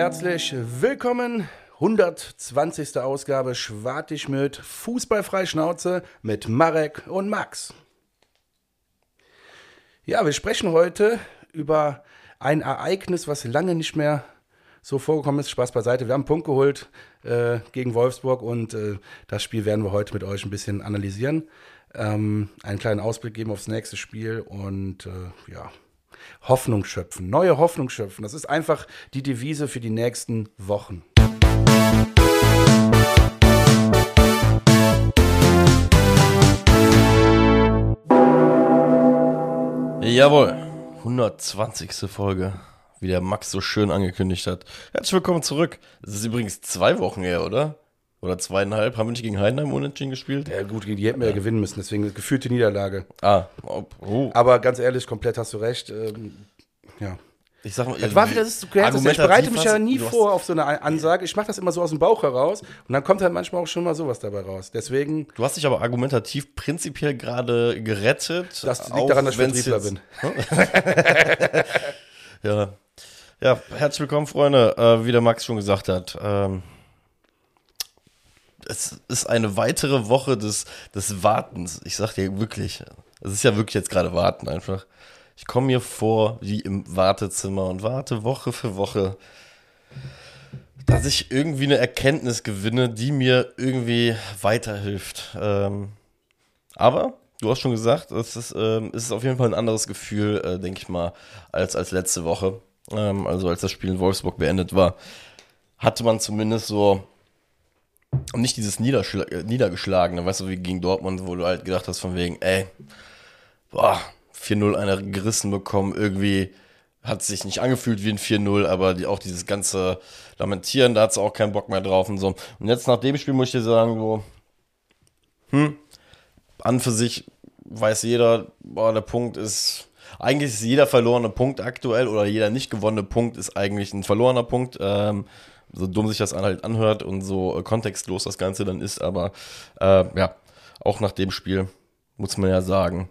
Herzlich willkommen. 120. Ausgabe Schwartig mit Fußballfrei Schnauze mit Marek und Max. Ja, wir sprechen heute über ein Ereignis, was lange nicht mehr so vorgekommen ist. Spaß beiseite. Wir haben einen Punkt geholt äh, gegen Wolfsburg und äh, das Spiel werden wir heute mit euch ein bisschen analysieren. Ähm, einen kleinen Ausblick geben aufs nächste Spiel und äh, ja, Hoffnung schöpfen, neue Hoffnung schöpfen. Das ist einfach die Devise für die nächsten Wochen. Jawohl, 120. Folge, wie der Max so schön angekündigt hat. Herzlich willkommen zurück. Es ist übrigens zwei Wochen her, oder? Oder zweieinhalb. Haben wir nicht gegen Heidenheim unentschieden gespielt? Ja gut, gegen die hätten wir ja gewinnen müssen, deswegen gefühlte Niederlage. Ah, oh. Aber ganz ehrlich, komplett hast du recht. Ähm, ja. Ich sag mal, Das war wieder, das ist, ja. ich bereite mich ja nie vor auf so eine Ansage. Ich mache das immer so aus dem Bauch heraus und dann kommt halt manchmal auch schon mal sowas dabei raus. Deswegen, Du hast dich aber argumentativ prinzipiell gerade gerettet. das liegt auch daran, dass ich Vertriebler bin. Ja. Ja, herzlich willkommen, Freunde. Äh, wie der Max schon gesagt hat, ähm, es ist eine weitere Woche des, des Wartens. Ich sag dir wirklich, es ist ja wirklich jetzt gerade Warten einfach. Ich komme mir vor wie im Wartezimmer und warte Woche für Woche, dass ich irgendwie eine Erkenntnis gewinne, die mir irgendwie weiterhilft. Ähm, aber du hast schon gesagt, es ist, ähm, es ist auf jeden Fall ein anderes Gefühl, äh, denke ich mal, als, als letzte Woche. Ähm, also als das Spiel in Wolfsburg beendet war, hatte man zumindest so nicht dieses Niederschla äh, Niedergeschlagene, weißt du, wie gegen Dortmund, wo du halt gedacht hast von wegen, ey, boah, 4-0 einer gerissen bekommen, irgendwie hat sich nicht angefühlt wie ein 4-0, aber die, auch dieses ganze Lamentieren, da hat sie auch keinen Bock mehr drauf und so. Und jetzt nach dem Spiel muss ich dir sagen, so, hm, an für sich weiß jeder, boah, der Punkt ist, eigentlich ist jeder verlorene Punkt aktuell oder jeder nicht gewonnene Punkt ist eigentlich ein verlorener Punkt. Ähm, so dumm sich das halt anhört und so äh, kontextlos das Ganze dann ist, aber äh, ja, auch nach dem Spiel muss man ja sagen,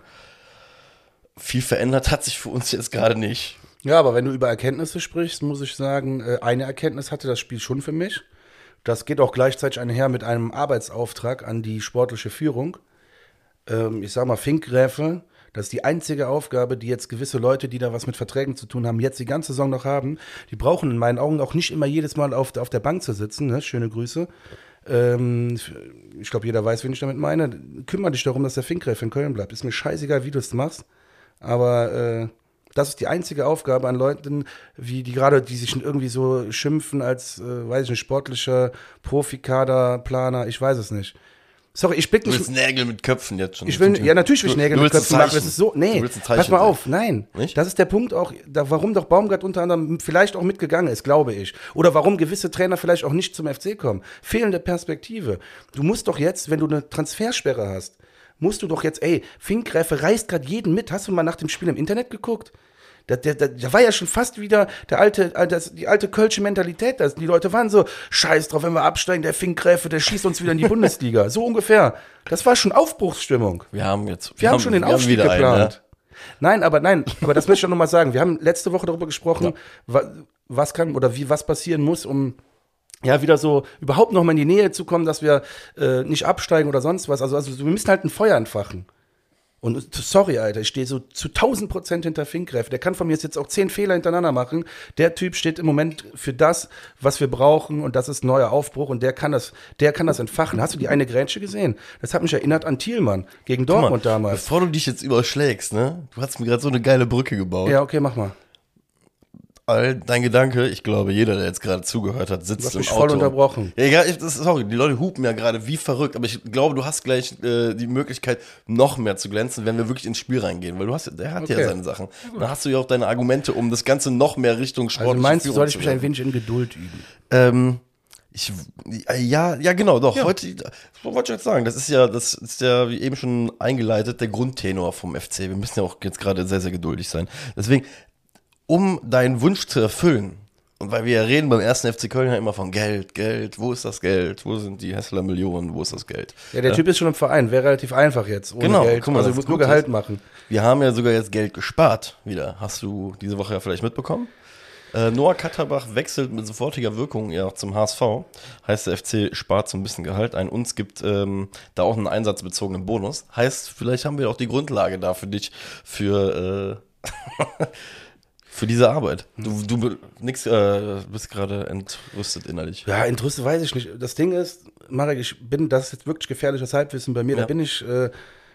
viel verändert hat sich für uns jetzt gerade nicht. Ja, aber wenn du über Erkenntnisse sprichst, muss ich sagen, äh, eine Erkenntnis hatte das Spiel schon für mich. Das geht auch gleichzeitig einher mit einem Arbeitsauftrag an die sportliche Führung. Ähm, ich sag mal, Finkgräfe, das ist die einzige Aufgabe, die jetzt gewisse Leute, die da was mit Verträgen zu tun haben, jetzt die ganze Saison noch haben. Die brauchen in meinen Augen auch nicht immer jedes Mal auf, auf der Bank zu sitzen. Ne? Schöne Grüße. Ähm, ich glaube, jeder weiß, wen ich damit meine. Kümmere dich darum, dass der Finkgräfe in Köln bleibt. Ist mir scheißegal, wie du es machst. Aber äh, das ist die einzige Aufgabe an Leuten, wie die gerade, die sich irgendwie so schimpfen als, äh, weiß ich nicht, sportlicher Profikaderplaner, ich weiß es nicht. Sorry, ich blick Du nicht. willst Nägel mit Köpfen jetzt schon. Ich will, ja, natürlich will ich Du- Nägel du mit Köpfen machen. Das ist so, nee, Du pass mal auf, nein. Nicht? Das ist der Punkt auch, da, warum doch Baumgart unter anderem vielleicht auch mitgegangen ist, glaube ich. Oder warum gewisse Trainer vielleicht auch nicht zum FC kommen. Fehlende Perspektive. Du musst doch jetzt, wenn du eine Transfersperre hast, musst du doch jetzt, ey, Finkgräfe reißt gerade jeden mit. Hast du mal nach dem Spiel im Internet geguckt? Da, da, da, war ja schon fast wieder der alte, äh, das, die alte kölsche Mentalität. Das, die Leute waren so, scheiß drauf, wenn wir absteigen, der Finkgräfe, der schießt uns wieder in die Bundesliga. So ungefähr. Das war schon Aufbruchsstimmung. Wir haben jetzt. Wir, haben schon den wir Aufstieg einen, geplant. ja. Nein, aber nein, aber das möchte ich auch nochmal sagen. Wir haben letzte Woche darüber gesprochen, wa was kann oder wie was passieren muss, um ja wieder so überhaupt noch mal in die Nähe zu kommen, dass wir äh, nicht absteigen oder sonst was. Also, also wir müssen halt ein Feuer entfachen. Und sorry, Alter, ich stehe so zu 1000 Prozent hinter Finkgräf. Der kann von mir jetzt auch zehn Fehler hintereinander machen. Der Typ steht im Moment für das, was wir brauchen und das ist neuer Aufbruch und der kann das, der kann das entfachen. Hast du die eine Grätsche gesehen? Das hat mich erinnert an Thielmann gegen Guck mal, Dortmund damals. Bevor du dich jetzt überschlägst, ne? Du hast mir gerade so eine geile Brücke gebaut. Ja, okay, mach mal. All dein Gedanke, ich glaube, jeder, der jetzt gerade zugehört hat, sitzt Du hast im mich Auto. voll unterbrochen. Ja, egal, ich, das, sorry, die Leute hupen ja gerade wie verrückt, aber ich glaube, du hast gleich äh, die Möglichkeit, noch mehr zu glänzen, wenn wir wirklich ins Spiel reingehen, weil du hast, ja- der hat Okay. ja seine Sachen. Dann hast du ja auch deine Argumente, um das Ganze noch mehr Richtung Sport Also meinst du, soll ich mich ein wenig in Geduld üben? Ähm, ich, ja, ja, genau, doch. Heute, das wollte ich jetzt sagen, das ist ja, das ist ja, wie eben schon eingeleitet, der Grundtenor vom FC. Wir müssen ja auch jetzt gerade sehr, sehr geduldig sein. Deswegen, um deinen Wunsch zu erfüllen, und weil wir ja reden beim ersten FC Köln ja immer von Geld, Geld, wo ist das Geld? Wo sind die Hessler Millionen? Wo ist das Geld? Ja, der Typ ist schon im Verein, wäre relativ einfach jetzt, Genau, Geld. guck mal, also das du musst ist nur Gehalt das- machen. Wir haben ja sogar jetzt Geld gespart wieder. Hast du diese Woche ja vielleicht mitbekommen? Äh, Noah Katterbach wechselt mit sofortiger Wirkung ja zum HSV. Heißt, der FC spart so ein bisschen Gehalt ein. Uns gibt ähm, da auch einen einsatzbezogenen Bonus. Heißt, vielleicht haben wir auch die Grundlage da für dich für, äh, für diese Arbeit. Du, du nix, äh, bist gerade entrüstet innerlich. Ja, entrüstet weiß ich nicht. Das Ding ist, Marek, ich bin, das ist jetzt wirklich gefährliches Halbwissen bei mir. Ja. Da bin ich äh,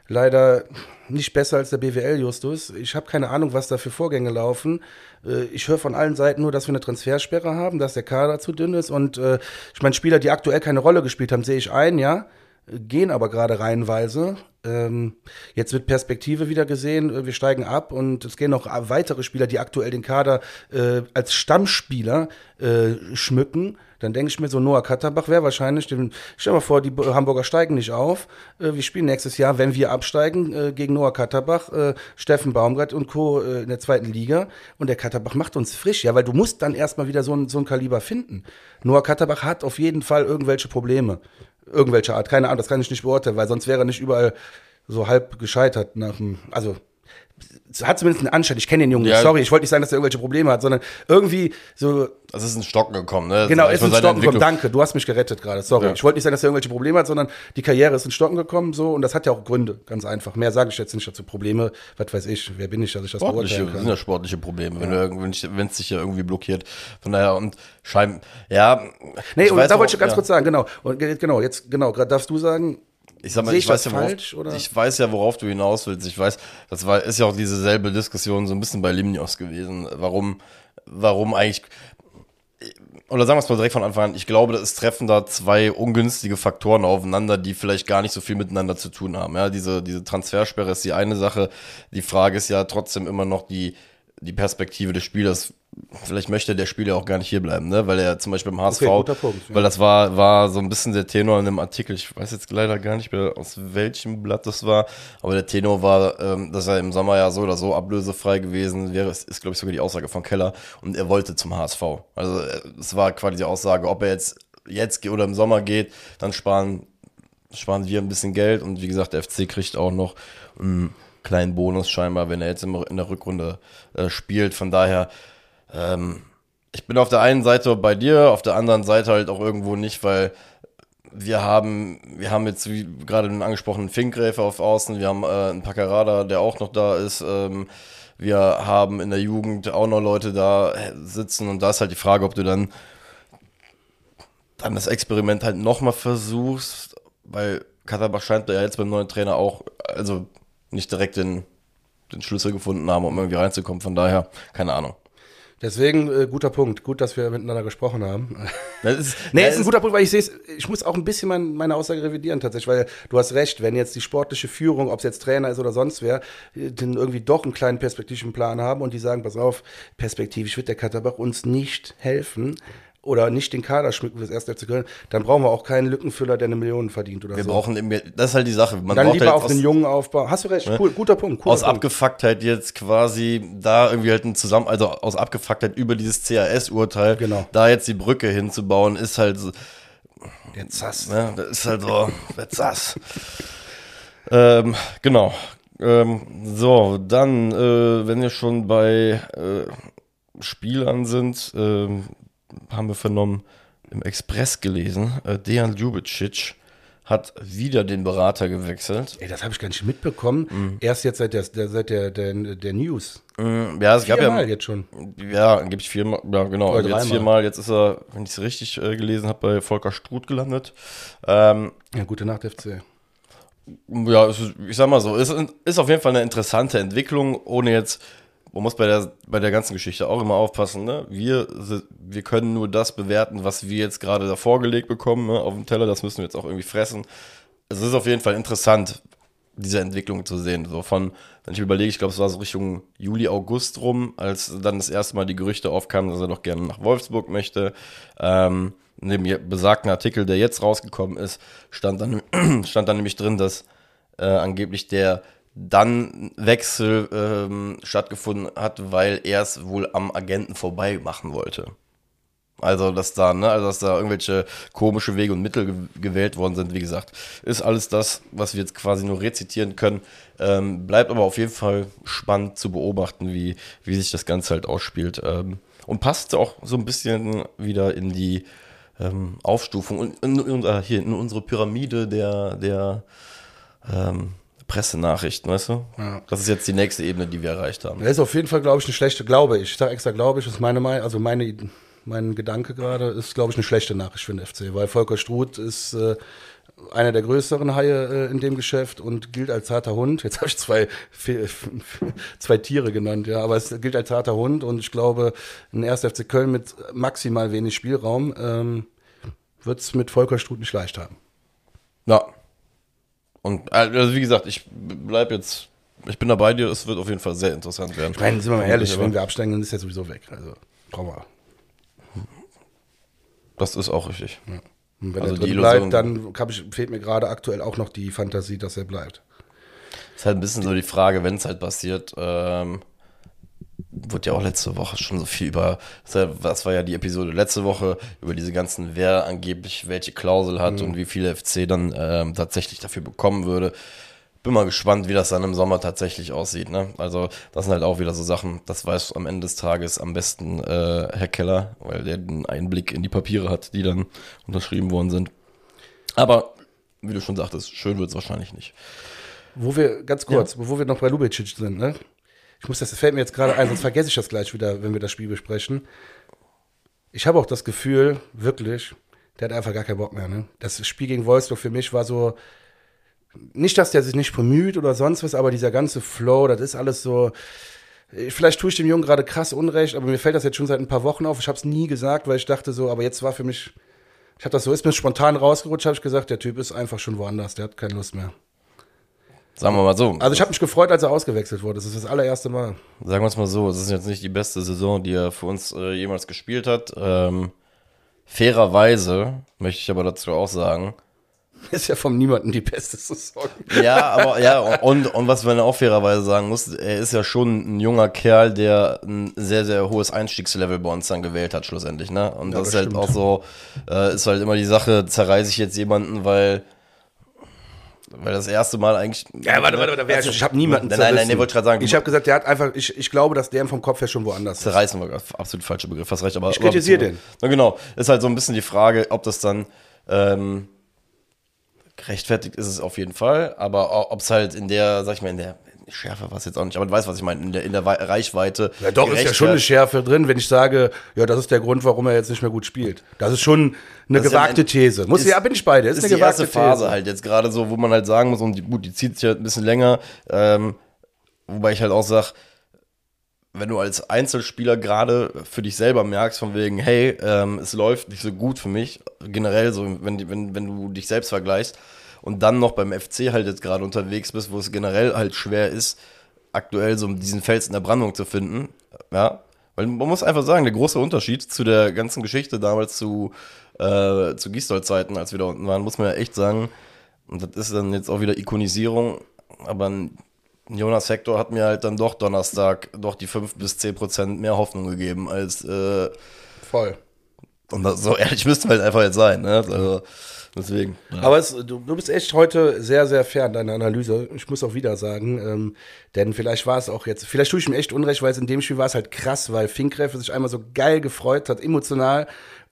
leider nicht besser als der BWL-Justus. Ich habe keine Ahnung, was da für Vorgänge laufen. Äh, ich höre von allen Seiten nur, dass wir eine Transfersperre haben, dass der Kader zu dünn ist. Und äh, ich meine, Spieler, die aktuell keine Rolle gespielt haben, sehe ich ein, ja gehen aber gerade reihenweise. Ähm, jetzt wird Perspektive wieder gesehen, äh, wir steigen ab und es gehen noch weitere Spieler, die aktuell den Kader äh, als Stammspieler äh, schmücken. Dann denke ich mir so, Noah Katterbach wäre wahrscheinlich, den, stell mal vor, die Hamburger steigen nicht auf. Äh, wir spielen nächstes Jahr, wenn wir absteigen, äh, gegen Noah Katterbach, äh, Steffen Baumgart und Co. Äh, in der zweiten Liga. Und der Katterbach macht uns frisch, ja, weil du musst dann erstmal wieder so ein, so ein Kaliber finden. Noah Katterbach hat auf jeden Fall irgendwelche Probleme irgendwelcher Art. Keine Ahnung, das kann ich nicht beurteilen, weil sonst wäre er nicht überall so halb gescheitert nach dem, also hat zumindest einen Anschein. Ich kenne den Jungen Ja. Sorry, ich wollte nicht sagen, dass er irgendwelche Probleme hat, sondern irgendwie so. Das ist ein Stocken gekommen, ne? Genau, Das ist von in seiner Stocken gekommen. Danke, du hast mich gerettet gerade. Sorry. Ja. Ich wollte nicht sagen, dass er irgendwelche Probleme hat, sondern die Karriere ist in Stocken gekommen so und das hat ja auch Gründe, ganz einfach. Mehr sage ich jetzt nicht dazu. Probleme, was weiß ich, wer bin ich, dass ich das Sportliche, beurteilen das kann. sind ja sportliche Probleme, wenn du wenn es dich ja irgendwie blockiert. Von daher und Scheiben, ja. Nee, und da wollte ich ganz ja. kurz sagen, genau. Und ge- genau, jetzt, genau, gerade darfst du sagen, Ich sag mal, Sehe ich, ich weiß ja, worauf, falsch, oder? ich weiß ja, worauf du hinaus willst. Ich weiß, das war, ist ja auch dieselbe Diskussion so ein bisschen bei Limnios gewesen. Warum, warum eigentlich, oder sagen wir es mal direkt von Anfang an, ich glaube, es treffen da zwei ungünstige Faktoren aufeinander, die vielleicht gar nicht so viel miteinander zu tun haben. Ja, diese, diese Transfersperre ist die eine Sache. Die Frage ist ja trotzdem immer noch die, die Perspektive des Spielers. Vielleicht möchte der Spieler auch gar nicht hier bleiben, ne? Weil er zum Beispiel beim HSV, guter Punkt, ja. weil das war, war so ein bisschen der Tenor in dem Artikel. Ich weiß jetzt leider gar nicht mehr, aus welchem Blatt das war, aber der Tenor war, ähm, dass er im Sommer ja so oder so ablösefrei gewesen wäre. Es ist, glaube ich, sogar die Aussage von Keller. Und er wollte zum HSV. Also äh, es war quasi die Aussage, ob er jetzt, jetzt oder im Sommer geht, dann sparen, sparen wir ein bisschen Geld. Und wie gesagt, der FC kriegt auch noch einen kleinen Bonus scheinbar, wenn er jetzt in der Rückrunde äh, spielt. Von daher, ähm, ich bin auf der einen Seite bei dir, auf der anderen Seite halt auch irgendwo nicht, weil wir haben, wir haben jetzt wie gerade den angesprochenen Finkgräfe auf Außen, wir haben äh, einen Packerada, der auch noch da ist. Ähm, wir haben in der Jugend auch noch Leute da äh, sitzen und da ist halt die Frage, ob du dann dann das Experiment halt nochmal versuchst, weil Katterbach scheint ja jetzt beim neuen Trainer auch, also nicht direkt den, den Schlüssel gefunden haben, um irgendwie reinzukommen. Von daher, keine Ahnung. deswegen äh, guter Punkt. Gut, dass wir miteinander gesprochen haben. Das ist, Nee, ja, ist ein guter Punkt, weil ich sehe es, ich muss auch ein bisschen mein, meine Aussage revidieren tatsächlich, weil du hast recht, wenn jetzt die sportliche Führung, ob es jetzt Trainer ist oder sonst wer, äh, dann irgendwie doch einen kleinen perspektivischen Plan haben und die sagen, pass auf, perspektivisch wird der Katterbach uns nicht helfen oder nicht den Kader schmücken fürs erste FC Köln, dann brauchen wir auch keinen Lückenfüller, der eine Million verdient oder wir so. brauchen das ist halt die Sache. Man dann braucht lieber halt auf aus, den jungen Aufbau. Hast du recht, cool, guter Punkt. Cooler aus Punkt. Abgefucktheit jetzt quasi da irgendwie halt ein Zusammen, also aus Abgefucktheit über dieses CAS-Urteil, Genau. da jetzt die Brücke hinzubauen, ist halt so, Der Zass. Ne, das ist halt so, that's us. ähm, genau. Ähm, so, dann, äh, wenn wir schon bei äh, Spielern sind, ähm, haben wir vernommen, im Express gelesen, äh, Dejan Ljubicic hat wieder den Berater gewechselt. Ey, das habe ich gar nicht mitbekommen. Erst jetzt seit der, seit der, der, der News. Mm, Ja, es gab ja, Viermal jetzt schon. Ja, angeblich viermal, ja genau, Oder jetzt viermal, jetzt ist er, wenn ich es richtig äh, gelesen habe, bei Volker Struth gelandet. Ähm, Ja, gute Nacht, FC. Ja, ist, ich sag mal so, es ist auf jeden Fall eine interessante Entwicklung, ohne jetzt, man muss bei der, bei der ganzen Geschichte auch immer aufpassen, ne? Wir, wir können nur das bewerten, was wir jetzt gerade da vorgelegt bekommen, ne? auf dem Teller, das müssen wir jetzt auch irgendwie fressen. Es ist auf jeden Fall interessant, diese Entwicklung zu sehen. So von, wenn ich überlege, ich glaube, es war so Richtung Juli, August rum, als dann das erste Mal die Gerüchte aufkamen, dass er doch gerne nach Wolfsburg möchte. Ähm, in dem besagten Artikel, der jetzt rausgekommen ist, stand dann, stand dann nämlich drin, dass äh, angeblich der dann Wechsel ähm, stattgefunden hat, weil er es wohl am Agenten vorbei machen wollte. Also, dass da, ne, also dass da irgendwelche komische Wege und Mittel ge gewählt worden sind, wie gesagt, ist alles das, was wir jetzt quasi nur rezitieren können. Ähm, bleibt aber auf jeden Fall spannend zu beobachten, wie, wie sich das Ganze halt ausspielt. Ähm, und passt auch so ein bisschen wieder in die ähm, Aufstufung und in, in, äh, hier in unsere Pyramide der, der ähm, Pressenachrichten, weißt du? Ja. Das ist jetzt die nächste Ebene, die wir erreicht haben. Das ist auf jeden Fall, glaube ich, eine schlechte, glaube ich. Ich sage extra, glaube ich, das ist meine Meinung, also meine, mein Gedanke gerade, ist, glaube ich, eine schlechte Nachricht für den FC, weil Volker Struth ist äh, einer der größeren Haie äh, in dem Geschäft und gilt als harter Hund. Jetzt habe ich zwei, zwei Tiere genannt, ja, aber es gilt als harter Hund und ich glaube, ein 1. FC Köln mit maximal wenig Spielraum ähm, wird es mit Volker Struth nicht leicht haben. Ja. Und also wie gesagt, ich bleib jetzt, ich bin da bei dir, es wird auf jeden Fall sehr interessant werden. Ich meine, sind wir mal ehrlich, wenn wir absteigen, dann ist er sowieso weg. Also brauchen wir. Das ist auch richtig. Ja. Und wenn Also er die drin bleibt, dann ich, fehlt mir gerade aktuell auch noch die Fantasie, dass er bleibt. Ist halt ein bisschen so die Frage, wenn es halt passiert, ähm, wurde ja auch letzte Woche schon so viel über, das war- ja die Episode letzte Woche, über diese ganzen, wer angeblich welche Klausel hat und wie viel FC dann ähm, tatsächlich dafür bekommen würde. Bin mal gespannt, wie das dann im Sommer tatsächlich aussieht. Ne? Also das sind halt auch wieder so Sachen, das weiß am Ende des Tages am besten äh, Herr Keller, weil der den Einblick in die Papiere hat, die dann unterschrieben worden sind. Aber wie du schon sagtest, schön wird es wahrscheinlich nicht. Wo wir, ganz kurz, wo wir noch bei Lubicic sind, ne? Ich muss das, das fällt mir jetzt gerade ein, sonst vergesse ich das gleich wieder, wenn wir das Spiel besprechen. Ich habe auch das Gefühl, wirklich, der hat einfach gar keinen Bock mehr, ne? Das Spiel gegen Wolfsburg für mich war so, nicht, dass der sich nicht bemüht oder sonst was, aber dieser ganze Flow, das ist alles so, vielleicht tue ich dem Jungen gerade krass Unrecht, aber mir fällt das jetzt schon seit ein paar Wochen auf. Ich habe es nie gesagt, weil ich dachte so, aber jetzt war für mich, ich habe das so, ist mir spontan rausgerutscht, habe ich gesagt, der Typ ist einfach schon woanders, der hat keine Lust mehr. Sagen wir mal so. Also ich habe mich gefreut, als er ausgewechselt wurde. Das ist das allererste Mal. Sagen wir es mal so, es ist jetzt nicht die beste Saison, die er für uns äh, jemals gespielt hat. Ähm, fairerweise möchte ich aber dazu auch sagen. Ist ja vom Niemanden die beste Saison. Ja, aber ja, und, und was man auch fairerweise sagen muss, er ist ja schon ein junger Kerl, der ein sehr, sehr hohes Einstiegslevel bei uns dann gewählt hat, schlussendlich. Ne? Und Ja, das, das ist halt stimmt. auch so, äh, ist halt immer die Sache, zerreiße ich jetzt jemanden, weil. Weil das erste Mal eigentlich. Ja, warte, warte, warte. Also, Ich habe niemanden Nein, nein, nein, nee, wollte ich gerade sagen. Ich habe gesagt, der hat einfach, ich, ich glaube, dass der vom Kopf her schon woanders ist. Zerreißen war absolut falscher Begriff, hast recht, aber. Ich kritisiere den. Na genau, ist halt so ein bisschen die Frage, ob das dann ähm, gerechtfertigt ist es auf jeden Fall, aber ob es halt in der, sag ich mal, in der Schärfe war es jetzt auch nicht, aber du weißt, was ich meine, in der, in der Wei- Reichweite. Ja, doch, ist ja schon eine Schärfe drin, wenn ich sage, ja, das ist der Grund, warum er jetzt nicht mehr gut spielt. Das ist schon eine Das ja gewagte ein- These. Muss, ist- ja, bin ich bei dir. Ist, ist eine die erste gewagte Phase These. halt jetzt gerade so, wo man halt sagen muss, und die, gut, die zieht sich halt ein bisschen länger, ähm, wobei ich halt auch sag, wenn du als Einzelspieler gerade für dich selber merkst, von wegen, hey, ähm, es läuft nicht so gut für mich, generell so, wenn, wenn, wenn du dich selbst vergleichst und dann noch beim FC halt jetzt gerade unterwegs bist, wo es generell halt schwer ist, aktuell so diesen Fels in der Brandung zu finden, ja, weil man muss einfach sagen, der große Unterschied zu der ganzen Geschichte damals zu, äh, zu Gistol-Zeiten, als wir da unten waren, muss man ja echt sagen, und das ist dann jetzt auch wieder Ikonisierung, aber Jonas Hector hat mir halt dann doch Donnerstag doch die 5 bis 10 Prozent mehr Hoffnung gegeben als, äh, Voll. und das, so ehrlich müsste halt einfach jetzt sein, ne? Also, deswegen. Ja. Aber es, du, du bist echt heute sehr, sehr fair in deiner Analyse. Ich muss auch wieder sagen, ähm, denn vielleicht war es auch jetzt, vielleicht tue ich mir echt unrecht, weil es in dem Spiel war es halt krass, weil Finkgräfe sich einmal so geil gefreut hat, emotional.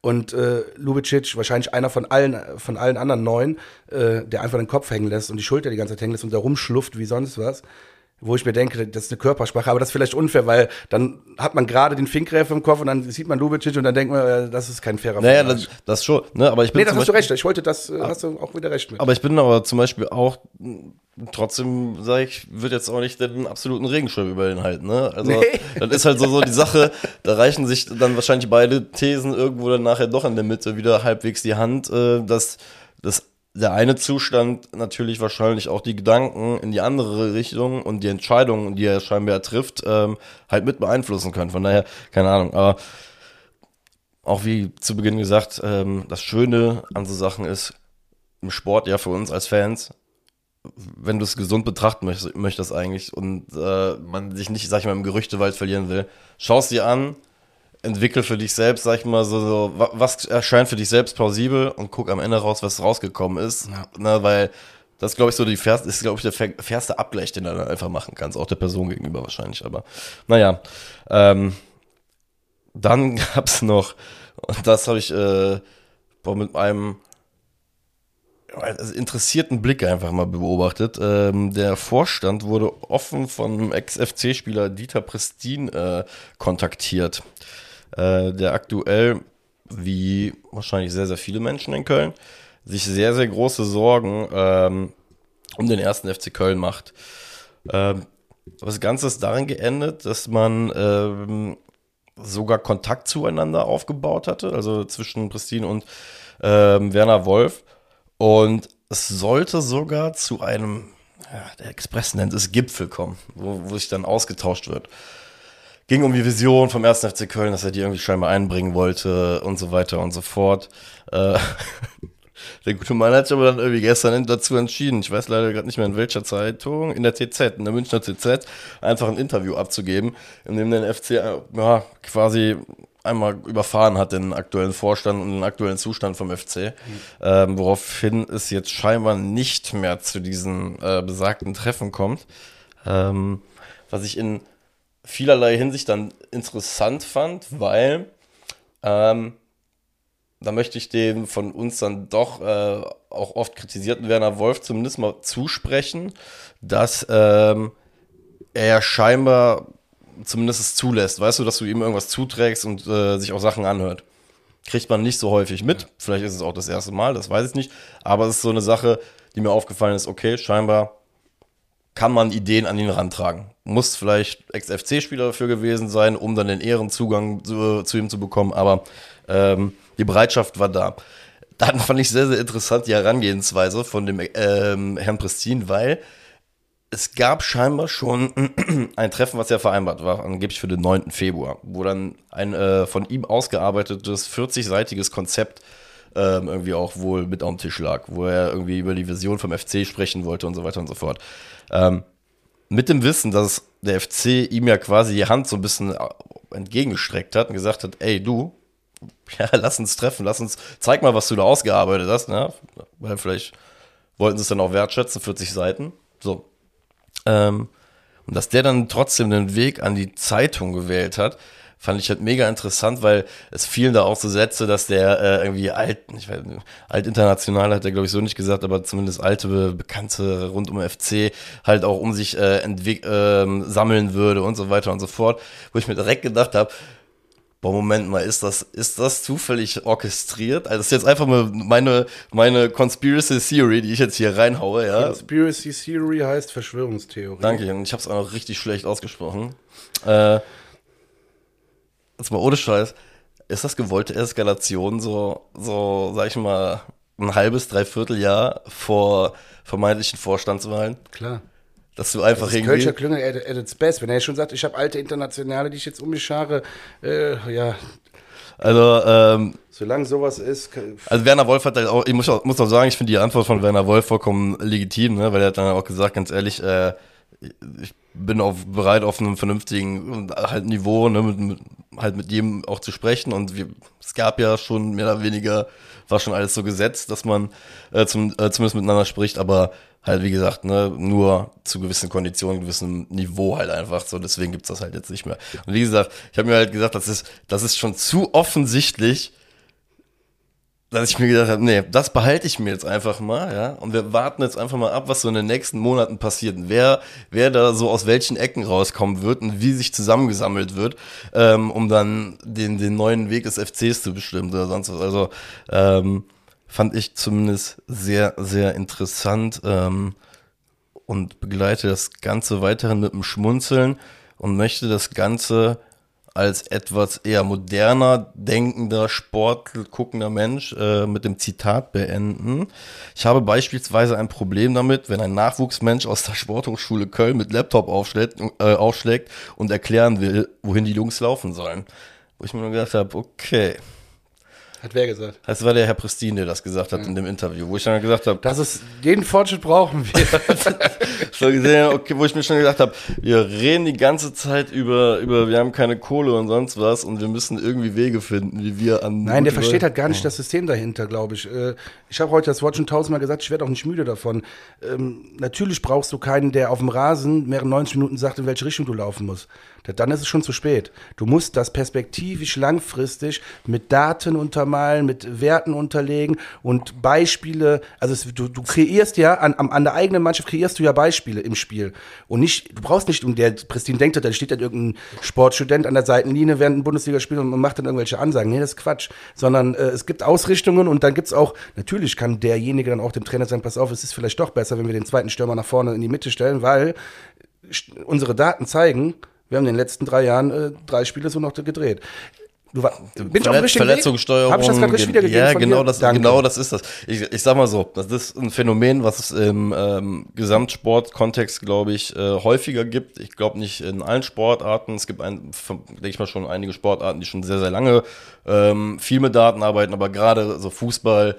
Und äh, Lubicic, wahrscheinlich einer von allen, von allen anderen neun, äh, der einfach den Kopf hängen lässt und die Schulter die ganze Zeit hängen lässt und da rumschlufft wie sonst was. Wo ich mir denke, das ist eine Körpersprache, aber das ist vielleicht unfair, weil dann hat man gerade den Finkgräfe im Kopf und dann sieht man Lubicic und dann denkt man, äh, das ist kein fairer Naja, das, das schon, ne? Aber ich bin Nee, das hast du Beispiel- recht. Ich wollte das, äh, hast du auch wieder recht mit. Aber ich bin aber zum Beispiel auch trotzdem, sag ich, wird jetzt auch nicht den absoluten Regenschirm über den halten, ne? Also, Nee. das ist halt so, so die Sache, da reichen sich dann wahrscheinlich beide Thesen irgendwo dann nachher doch in der Mitte wieder halbwegs die Hand, äh, dass, dass der eine Zustand natürlich wahrscheinlich auch die Gedanken in die andere Richtung und die Entscheidungen, die er scheinbar trifft, ähm, halt mit beeinflussen können. Von daher, keine Ahnung, aber auch wie zu Beginn gesagt, ähm, das Schöne an so Sachen ist, im Sport ja für uns als Fans, wenn du es gesund betrachten möchtest, möchtest eigentlich und äh, man sich nicht, sag ich mal, im Gerüchtewald verlieren will, schaust dir an, entwickel für dich selbst, sag ich mal, so, so wa- was erscheint für dich selbst plausibel und guck am Ende raus, was rausgekommen ist. Ja. Na, weil das glaube ich so die fairste, ist glaube ich der fairste Abgleich, den du dann einfach machen kannst, auch der Person gegenüber wahrscheinlich. Aber naja, ähm, dann gab es noch, und das habe ich äh, mit einem also interessierten Blick einfach mal beobachtet. Ähm, der Vorstand wurde offen von Ex-FC-Spieler Dieter Prestin äh, kontaktiert, äh, der aktuell, wie wahrscheinlich sehr, sehr viele Menschen in Köln, sich sehr, sehr große Sorgen ähm, um den ersten FC Köln macht. Ähm, das Ganze ist darin geendet, dass man ähm, sogar Kontakt zueinander aufgebaut hatte, also zwischen Prestin und ähm, Werner Wolf. Und es sollte sogar zu einem, ja, der Express nennt es Gipfel kommen, wo, wo sich dann ausgetauscht wird. Ging um die Vision vom 1. FC Köln, dass er die irgendwie scheinbar einbringen wollte und so weiter und so fort. Äh, Der gute Mann hat sich aber dann irgendwie gestern dazu entschieden, ich weiß leider gerade nicht mehr in welcher Zeitung, in der TZ, in der Münchner TZ, einfach ein Interview abzugeben, in dem der FC ja, quasi einmal überfahren hat, den aktuellen Vorstand und den aktuellen Zustand vom FC, mhm. ähm, woraufhin es jetzt scheinbar nicht mehr zu diesen äh, besagten Treffen kommt. Ähm, was ich in vielerlei Hinsicht dann interessant fand, weil ähm, da möchte ich dem von uns dann doch äh, auch oft kritisierten Werner Wolf zumindest mal zusprechen, dass ähm, er scheinbar zumindest es zulässt. Weißt du, dass du ihm irgendwas zuträgst und äh, sich auch Sachen anhört. Kriegt man nicht so häufig mit. Vielleicht ist es auch das erste Mal, das weiß ich nicht. Aber es ist so eine Sache, die mir aufgefallen ist, okay, scheinbar kann man Ideen an ihn rantragen. Muss vielleicht Ex-FC-Spieler dafür gewesen sein, um dann den Ehrenzugang zu, zu ihm zu bekommen, aber ähm, die Bereitschaft war da. Dann fand ich sehr, sehr interessant die Herangehensweise von dem ähm, Herrn Prestin, weil es gab scheinbar schon ein Treffen, was ja vereinbart war, angeblich für den 9. Februar, wo dann ein äh, von ihm ausgearbeitetes 40-seitiges Konzept ähm, irgendwie auch wohl mit auf dem Tisch lag, wo er irgendwie über die Vision vom FC sprechen wollte und so weiter und so fort. Ähm, mit dem Wissen, dass der FC ihm ja quasi die Hand so ein bisschen entgegengestreckt hat und gesagt hat, ey du, ja, lass uns treffen, lass uns, zeig mal, was du da ausgearbeitet hast, ne? Weil vielleicht wollten sie es dann auch wertschätzen, 40 Seiten. So. Ähm, und dass der dann trotzdem den Weg an die Zeitung gewählt hat, fand ich halt mega interessant, weil es fielen da auch so Sätze, dass der äh, irgendwie alt, ich weiß, alt international hat er glaube ich so nicht gesagt, aber zumindest alte Bekannte rund um FC halt auch um sich äh, entwick äh, sammeln würde und so weiter und so fort, wo ich mir direkt gedacht habe, boah, Moment mal, ist das, ist das zufällig orchestriert? Also das ist jetzt einfach mal meine, meine Conspiracy Theory, die ich jetzt hier reinhaue, ja. Conspiracy Theory heißt Verschwörungstheorie. Danke, und ich habe es auch noch richtig schlecht ausgesprochen. Äh, jetzt mal ohne Scheiß, ist das gewollte Eskalation so, so, sag ich mal, ein halbes, dreiviertel Jahr vor vermeintlichen Vorstandswahlen? Klar. Dass du einfach das ist irgendwie. Kölscher Klüngel at, at its best. Wenn er schon sagt, ich habe alte Internationale, die ich jetzt um mich schare, äh, ja. Also, ähm, Solange sowas ist. Also Werner Wolf hat halt auch, ich muss auch, muss auch sagen, ich finde die Antwort von Werner Wolf vollkommen legitim, ne? weil er hat dann auch gesagt, ganz ehrlich, äh, ich bin auch bereit, auf einem vernünftigen halt Niveau, ne, mit, mit, halt mit jedem auch zu sprechen. Und wir, es gab ja schon mehr oder weniger, war schon alles so gesetzt, dass man äh, zum, äh, zumindest miteinander spricht, aber halt, wie gesagt, ne, nur zu gewissen Konditionen, gewissem Niveau halt einfach so. Deswegen gibt's das halt jetzt nicht mehr. Und wie gesagt, ich habe mir halt gesagt, das ist, das ist schon zu offensichtlich, dass ich mir gedacht habe, nee, das behalte ich mir jetzt einfach mal, ja. Und wir warten jetzt einfach mal ab, was so in den nächsten Monaten passiert. Wer, wer da so aus welchen Ecken rauskommen wird und wie sich zusammengesammelt wird, ähm, um dann den, den neuen Weg des FCs zu bestimmen oder sonst was. Also, ähm, fand ich zumindest sehr, sehr interessant ähm, und begleite das Ganze weiterhin mit einem Schmunzeln und möchte das Ganze als etwas eher moderner, denkender, sportguckender Mensch äh, mit dem Zitat beenden. Ich habe beispielsweise ein Problem damit, wenn ein Nachwuchsmensch aus der Sporthochschule Köln mit Laptop aufschlägt, äh, aufschlägt und erklären will, wohin die Jungs laufen sollen. Wo ich mir nur gedacht habe, okay, hat wer gesagt? Das war der Herr Prestin, der das gesagt hat ja. in dem Interview, wo ich dann gesagt habe, das ist den Fortschritt brauchen wir. so gesehen, okay, wo ich mir schon gedacht habe, wir reden die ganze Zeit über über wir haben keine Kohle und sonst was und wir müssen irgendwie Wege finden, wie wir an Nein, der versteht halt gar nicht das System dahinter, glaube ich. Ich habe heute das Wort schon tausendmal gesagt, ich werde auch nicht müde davon. Ähm, natürlich brauchst du keinen, der auf dem Rasen mehrere 90 Minuten sagt, in welche Richtung du laufen musst. Dann ist es schon zu spät. Du musst das perspektivisch langfristig mit Daten untermalen, mit Werten unterlegen und Beispiele. Also es, du, du kreierst ja, an, an der eigenen Mannschaft kreierst du ja Beispiele im Spiel. Und nicht, du brauchst nicht, und der Pristin denkt, da steht dann irgendein Sportstudent an der Seitenlinie während ein Bundesligaspiel und macht dann irgendwelche Ansagen. Nee, das ist Quatsch. Sondern äh, es gibt Ausrichtungen und dann gibt es auch, natürlich natürlich kann derjenige dann auch dem Trainer sagen, pass auf, es ist vielleicht doch besser, wenn wir den zweiten Stürmer nach vorne in die Mitte stellen, weil unsere Daten zeigen, wir haben in den letzten drei Jahren äh, drei Spiele so noch gedreht. Du war, bin Verlet ich Verletzungssteuerung. Habe ich das gerade richtig wiedergegeben? Ja, genau das, genau das ist das. Ich, ich sag mal so, das ist ein Phänomen, was es im ähm, Gesamtsportkontext, glaube ich, äh, häufiger gibt. Ich glaube nicht in allen Sportarten. Es gibt, ein, denke ich mal, schon einige Sportarten, die schon sehr, sehr lange ähm, viel mit Daten arbeiten, aber gerade so Fußball,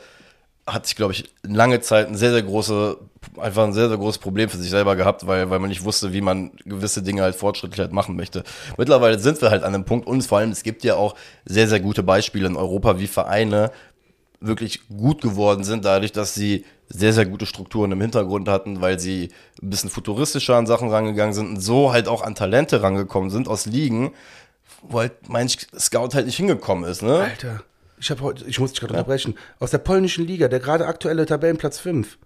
hat sich, glaube ich, lange Zeit ein sehr, sehr große, einfach ein sehr, sehr großes Problem für sich selber gehabt, weil, weil man nicht wusste, wie man gewisse Dinge halt fortschrittlich halt machen möchte. Mittlerweile sind wir halt an einem Punkt und vor allem, es gibt ja auch sehr, sehr gute Beispiele in Europa, wie Vereine wirklich gut geworden sind, dadurch, dass sie sehr, sehr gute Strukturen im Hintergrund hatten, weil sie ein bisschen futuristischer an Sachen rangegangen sind und so halt auch an Talente rangekommen sind aus Ligen, wo halt mein Scout halt nicht hingekommen ist, ne? Alter. Ich, hab heute, ich muss dich gerade ja? unterbrechen. Aus der polnischen Liga, der gerade aktuelle Tabellenplatz 5.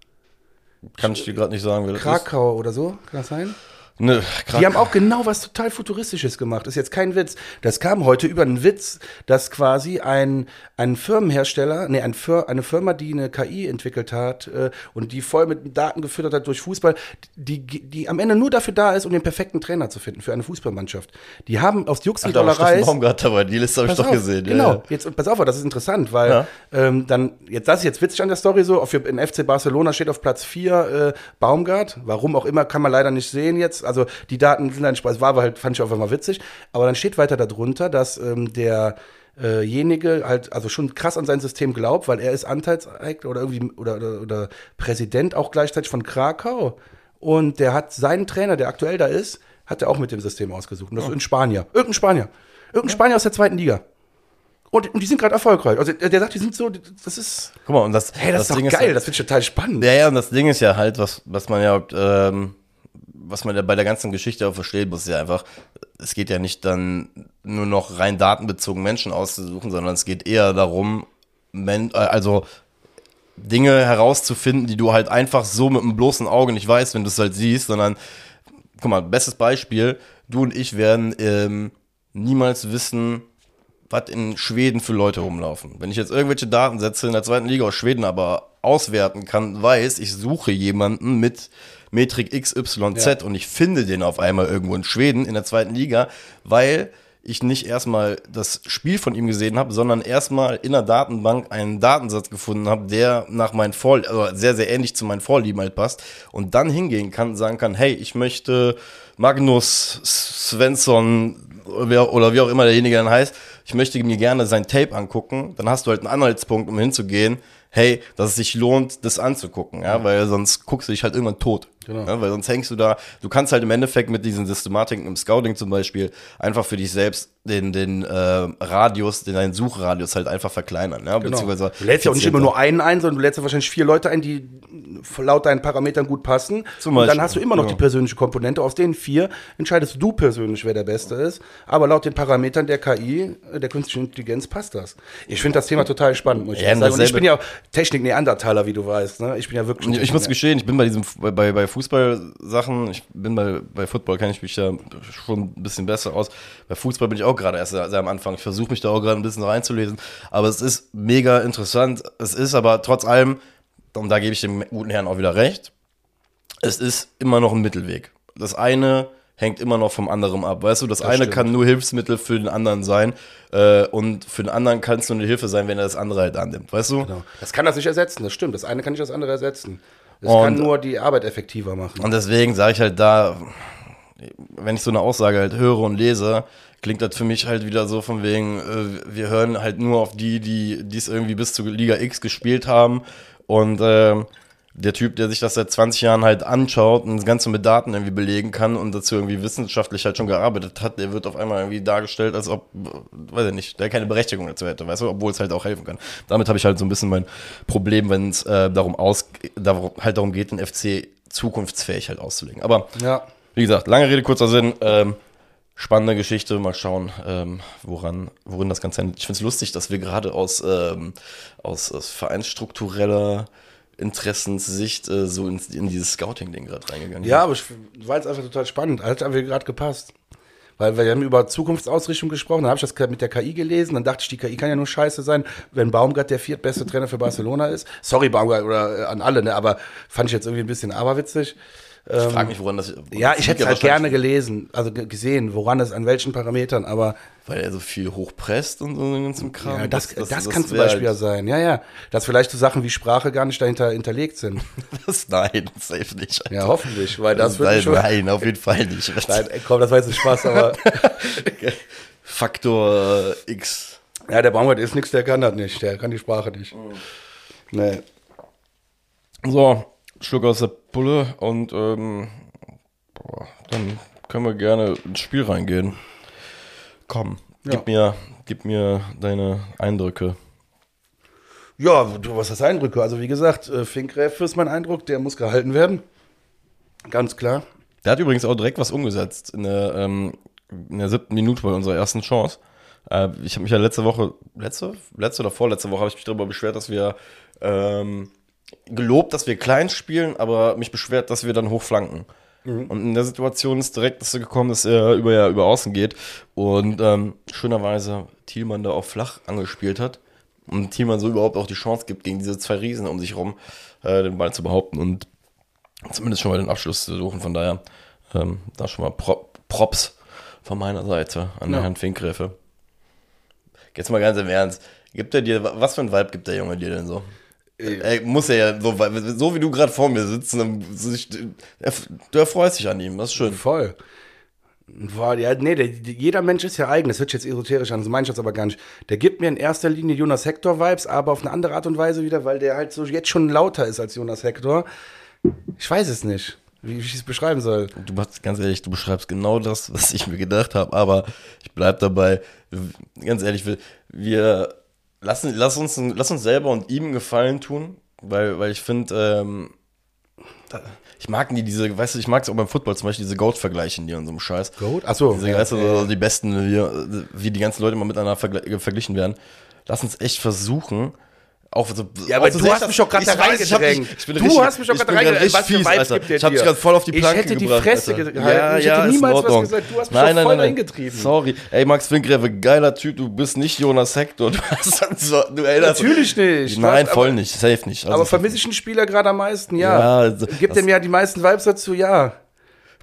Kann ich dir gerade nicht sagen, wer das Krakau ist. oder so, kann das sein? Ne, die haben auch genau was total Futuristisches gemacht. Das ist jetzt kein Witz. Das kam heute über einen Witz, dass quasi ein, ein Firmenhersteller, nee, ein Fir eine Firma, die eine KI entwickelt hat äh, und die voll mit Daten gefüttert hat durch Fußball, die, die am Ende nur dafür da ist, um den perfekten Trainer zu finden für eine Fußballmannschaft. Die haben aus Jux und Dollerei. Baumgart dabei, die Liste habe ich doch auf, gesehen. Genau, ja. jetzt pass auf, das ist interessant, weil ja. ähm, dann, jetzt das ist jetzt witzig an der Story so, auf, in FC Barcelona steht auf Platz 4 äh, Baumgart, warum auch immer, kann man leider nicht sehen jetzt also die Daten sind dann Spaß, war halt, fand ich auch immer witzig. Aber dann steht weiter darunter, dass ähm, der derjenige halt also schon krass an sein System glaubt, weil er ist Anteilseigner oder irgendwie oder, oder, oder Präsident auch gleichzeitig von Krakau. Und der hat seinen Trainer, der aktuell da ist, hat er auch mit dem System ausgesucht. Und das oh. ist ein Spanier. Irgendein Spanier. Irgendein ja. Spanier aus der zweiten Liga. Und, und die sind gerade erfolgreich. Also der, der sagt, die sind so, das ist. Guck mal, und das. Hey, das, das ist doch geil, ist, das wird total spannend. Ja, ja, und das Ding ist ja halt, was, was man ja ähm, was man ja bei der ganzen Geschichte auch versteht, muss ja einfach, es geht ja nicht dann nur noch rein datenbezogen Menschen auszusuchen, sondern es geht eher darum, men äh, also Dinge herauszufinden, die du halt einfach so mit einem bloßen Auge nicht weißt, wenn du es halt siehst, sondern, guck mal, bestes Beispiel, du und ich werden ähm, niemals wissen, was in Schweden für Leute rumlaufen. Wenn ich jetzt irgendwelche Datensätze in der zweiten Liga aus Schweden aber auswerten kann, weiß, ich suche jemanden mit Metrik XYZ ja. und ich finde den auf einmal irgendwo in Schweden in der zweiten Liga, weil ich nicht erstmal das Spiel von ihm gesehen habe, sondern erstmal in der Datenbank einen Datensatz gefunden habe, der nach meinen Vor also sehr, sehr ähnlich zu meinen Vorlieben halt passt und dann hingehen kann und sagen kann, hey, ich möchte Magnus Svensson oder wie auch immer derjenige dann heißt, ich möchte mir gerne sein Tape angucken, dann hast du halt einen Anhaltspunkt, um hinzugehen, hey, dass es sich lohnt, das anzugucken, ja, weil sonst guckst du dich halt irgendwann tot. Genau. Ja, weil sonst hängst du da, du kannst halt im Endeffekt mit diesen Systematiken im Scouting zum Beispiel einfach für dich selbst den, den äh, Radius, den deinen Suchradius halt einfach verkleinern. Ja? Genau. Beziehungsweise du lädst ja auch nicht immer nur einen ein, sondern du lädst ja wahrscheinlich vier Leute ein, die laut deinen Parametern gut passen. Zum Beispiel. Und dann hast du immer noch ja. die persönliche Komponente. Aus den vier entscheidest du persönlich, wer der Beste ist. Aber laut den Parametern der KI, äh, der künstlichen Intelligenz, passt das. Ich finde das Thema total spannend, muss ich ja, sagen. Und ich bin ja Technik-Neandertaler, wie du weißt. Ne? Ich bin ja wirklich. Ich, ich muss gestehen, ich bin bei diesem, bei, bei, bei Fußballsachen, ich bin bei, bei Football, kenne ich mich ja schon ein bisschen besser aus. Bei Fußball bin ich auch gerade erst sehr am Anfang. Ich versuche mich da auch gerade ein bisschen reinzulesen. Aber es ist mega interessant. Es ist aber trotz allem, und da gebe ich dem guten Herrn auch wieder recht, es ist immer noch ein Mittelweg. Das eine hängt immer noch vom anderen ab. Weißt du, das, das eine stimmt. kann nur Hilfsmittel für den anderen sein äh, und für den anderen kann es nur eine Hilfe sein, wenn er das andere halt annimmt. Weißt du? Genau. Das kann das nicht ersetzen, das stimmt. Das eine kann nicht das andere ersetzen. Das und, kann nur die Arbeit effektiver machen. Und deswegen sage ich halt da, wenn ich so eine Aussage halt höre und lese, klingt das für mich halt wieder so von wegen, äh, wir hören halt nur auf die, die es irgendwie bis zu Liga X gespielt haben und äh, der Typ, der sich das seit 20 Jahren halt anschaut und das Ganze mit Daten irgendwie belegen kann und dazu irgendwie wissenschaftlich halt schon gearbeitet hat, der wird auf einmal irgendwie dargestellt, als ob, weiß ich nicht, der keine Berechtigung dazu hätte, weißt du, obwohl es halt auch helfen kann. Damit habe ich halt so ein bisschen mein Problem, wenn es äh, darum aus, darum, halt darum geht, den FC zukunftsfähig halt auszulegen. Aber Ja. wie gesagt, lange Rede, kurzer Sinn. Ähm, spannende Geschichte. Mal schauen, ähm, woran, worin das Ganze endet. Ich finde es lustig, dass wir gerade aus, ähm, aus, aus vereinsstruktureller Interessenssicht äh, so in, in dieses Scouting-Ding gerade reingegangen Ja, aber ich war jetzt einfach total spannend. Hat einfach gerade gepasst. Weil wir haben über Zukunftsausrichtung gesprochen, dann habe ich das mit der KI gelesen, dann dachte ich, die KI kann ja nur scheiße sein, wenn Baumgart der viertbeste Trainer für Barcelona ist. Sorry, Baumgart oder äh, an alle, ne, aber fand ich jetzt irgendwie ein bisschen aberwitzig. Ich frage mich, woran das. woran Ja, das ich hätte es halt gerne gelesen, also ge- gesehen, woran es, an welchen Parametern, aber Weil er so viel hochpresst und so einen ganzen Kram. ja, das, das, kann zum Beispiel ja halt- sein. Ja, ja. Dass vielleicht so Sachen wie Sprache gar nicht dahinter hinterlegt sind. Das, nein, safe nicht. Ja, hoffentlich, weil das würde nein, schon. nein, auf jeden Fall nicht. Nein, komm, das war jetzt ein Spaß, aber Faktor äh, X. ja, der Baumgart ist nichts, der kann das nicht. Der kann die Sprache nicht. Nee. So, Schluck aus der Pulle und ähm, boah, dann können wir gerne ins Spiel reingehen. Komm, Ja. gib, mir, gib mir deine Eindrücke. Ja, du, was hast Eindrücke? Also wie gesagt, äh, Finkgräf ist mein Eindruck, der muss gehalten werden. Ganz klar. Der hat übrigens auch direkt was umgesetzt in der, ähm, in der siebten Minute bei unserer ersten Chance. Äh, ich habe mich ja letzte Woche, letzte, letzte oder vorletzte Woche habe ich mich darüber beschwert, dass wir ähm, gelobt, dass wir klein spielen, aber mich beschwert, dass wir dann hochflanken. Und in der Situation ist direkt das so gekommen, dass er über, ja, über außen geht und ähm, schönerweise Thielmann da auch flach angespielt hat und Thielmann so überhaupt auch die Chance gibt, gegen diese zwei Riesen um sich rum äh, den Ball zu behaupten und zumindest schon mal den Abschluss zu suchen. Von daher, ähm, da schon mal Pro Props von meiner Seite an Ja. den Herrn Finkgräfe. Jetzt mal ganz im Ernst. Gibt er dir, was für ein Vibe gibt der Junge dir denn so? Ey, muss er ja so, so wie du gerade vor mir sitzt, du erfreust dich an ihm, das ist schön. Voll. Boah, ja, nee, der, jeder Mensch ist ja eigen. Das hört sich jetzt esoterisch an, so meine ich das aber gar nicht. Der gibt mir in erster Linie Jonas Hector-Vibes, aber auf eine andere Art und Weise wieder, weil der halt so jetzt schon lauter ist als Jonas Hector. Ich weiß es nicht, wie, wie ich es beschreiben soll. Du machst, ganz ehrlich, du beschreibst genau das, was ich mir gedacht habe, aber ich bleib dabei. Ganz ehrlich, wir, lassen, lass uns, lass uns selber und ihm einen Gefallen tun, weil, weil ich finde, ähm, ich mag nie diese, weißt du, ich mag es auch beim Football zum Beispiel, diese Goat-Vergleiche in dir und so einem Scheiß. Goat? Achso. Diese, weißt du, so die besten, wie, wie die ganzen Leute immer miteinander vergle- verglichen werden. Lass uns echt versuchen, auch so. Ja, aber du hast mich doch gerade Ich ich reingedrängt. ich bin Du richtig- hast mich doch ich gerade reingedrängt. Was Vibes Alter. gibt der Ich hab dich gerade voll auf die Ich Planke hätte die gebracht, Fresse Alter. gehalten. Ich hätte ist in niemals was gesagt. Du hast mich nein, nein, voll reingetrieben. Sorry. Ey, Max Finkgräfe, geiler Typ. Du bist nicht Jonas Hector. Du, hast dann so, du erinnerst Natürlich nicht. Nein, hast voll aber- nicht. Safe nicht. Also, Aber vermisse ich einen Spieler gerade am meisten? Ja. Ja, also, Gibt das- er mir ja die meisten Vibes dazu? Ja.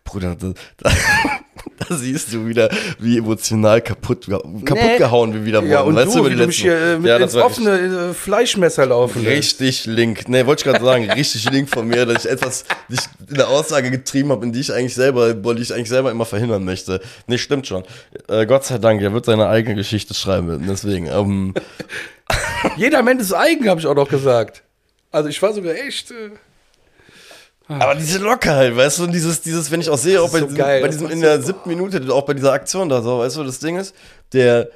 Bruder, da, da, da siehst du wieder, wie emotional kaputt, kaputt Nee. gehauen wir wieder wurden. Ja, und weißt du, wie du mich hier äh, mit Ja, ins offene äh, Fleischmesser laufen. Richtig link. Nee, wollte ich gerade sagen, richtig link von mir, dass ich etwas, dich in eine Aussage getrieben habe, in die ich eigentlich selber, die ich eigentlich selber immer verhindern möchte. Nee, stimmt schon. Äh, Gott sei Dank, er wird seine eigene Geschichte schreiben, deswegen. Ähm, Jeder Mensch ist eigen, habe ich auch noch gesagt. Also ich war sogar echt. Äh, aber diese Lockerheit, weißt du, und dieses, dieses, wenn ich auch sehe, auch bei so diesem, geil, bei diesem in der siebten Minute, auch bei dieser Aktion da so, weißt du, das Ding ist, der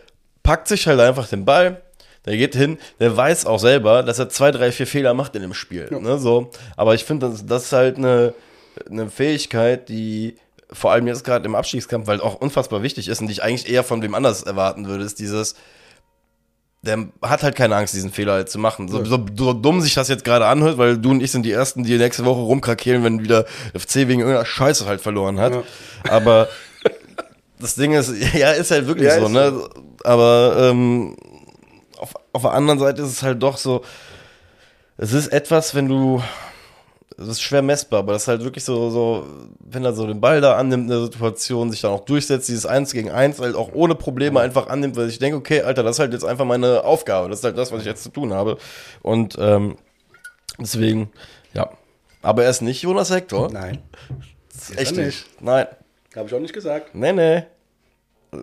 packt sich halt einfach den Ball, der geht hin, der weiß auch selber, dass er zwei, drei, vier Fehler macht in dem Spiel. Ne, so. Aber ich finde, das, das ist halt eine, eine Fähigkeit, die vor allem jetzt gerade im Abstiegskampf, weil auch unfassbar wichtig ist und die ich eigentlich eher von wem anders erwarten würde, ist dieses, der hat halt keine Angst, diesen Fehler halt zu machen. So, so, so dumm sich das jetzt gerade anhört, weil du und ich sind die Ersten, die nächste Woche rumkrakehlen, wenn wieder FC wegen irgendeiner Scheiße halt verloren hat. Ja. Aber das Ding ist, ja, ist halt wirklich Ja, so, ne? Aber ähm, auf, auf der anderen Seite ist es halt doch so, es ist etwas, wenn du, es ist schwer messbar, aber das ist halt wirklich so, so, wenn er so den Ball da annimmt in der Situation, sich dann auch durchsetzt, dieses Eins gegen Eins halt auch ohne Probleme einfach annimmt, weil ich denke, okay, Alter, das ist halt jetzt einfach meine Aufgabe, das ist halt das, was ich jetzt zu tun habe. Und ähm, deswegen, ja. Aber er ist nicht Jonas Hector. nein. Echt er nicht. nicht. Nein. Habe ich auch nicht gesagt. Nee, nee.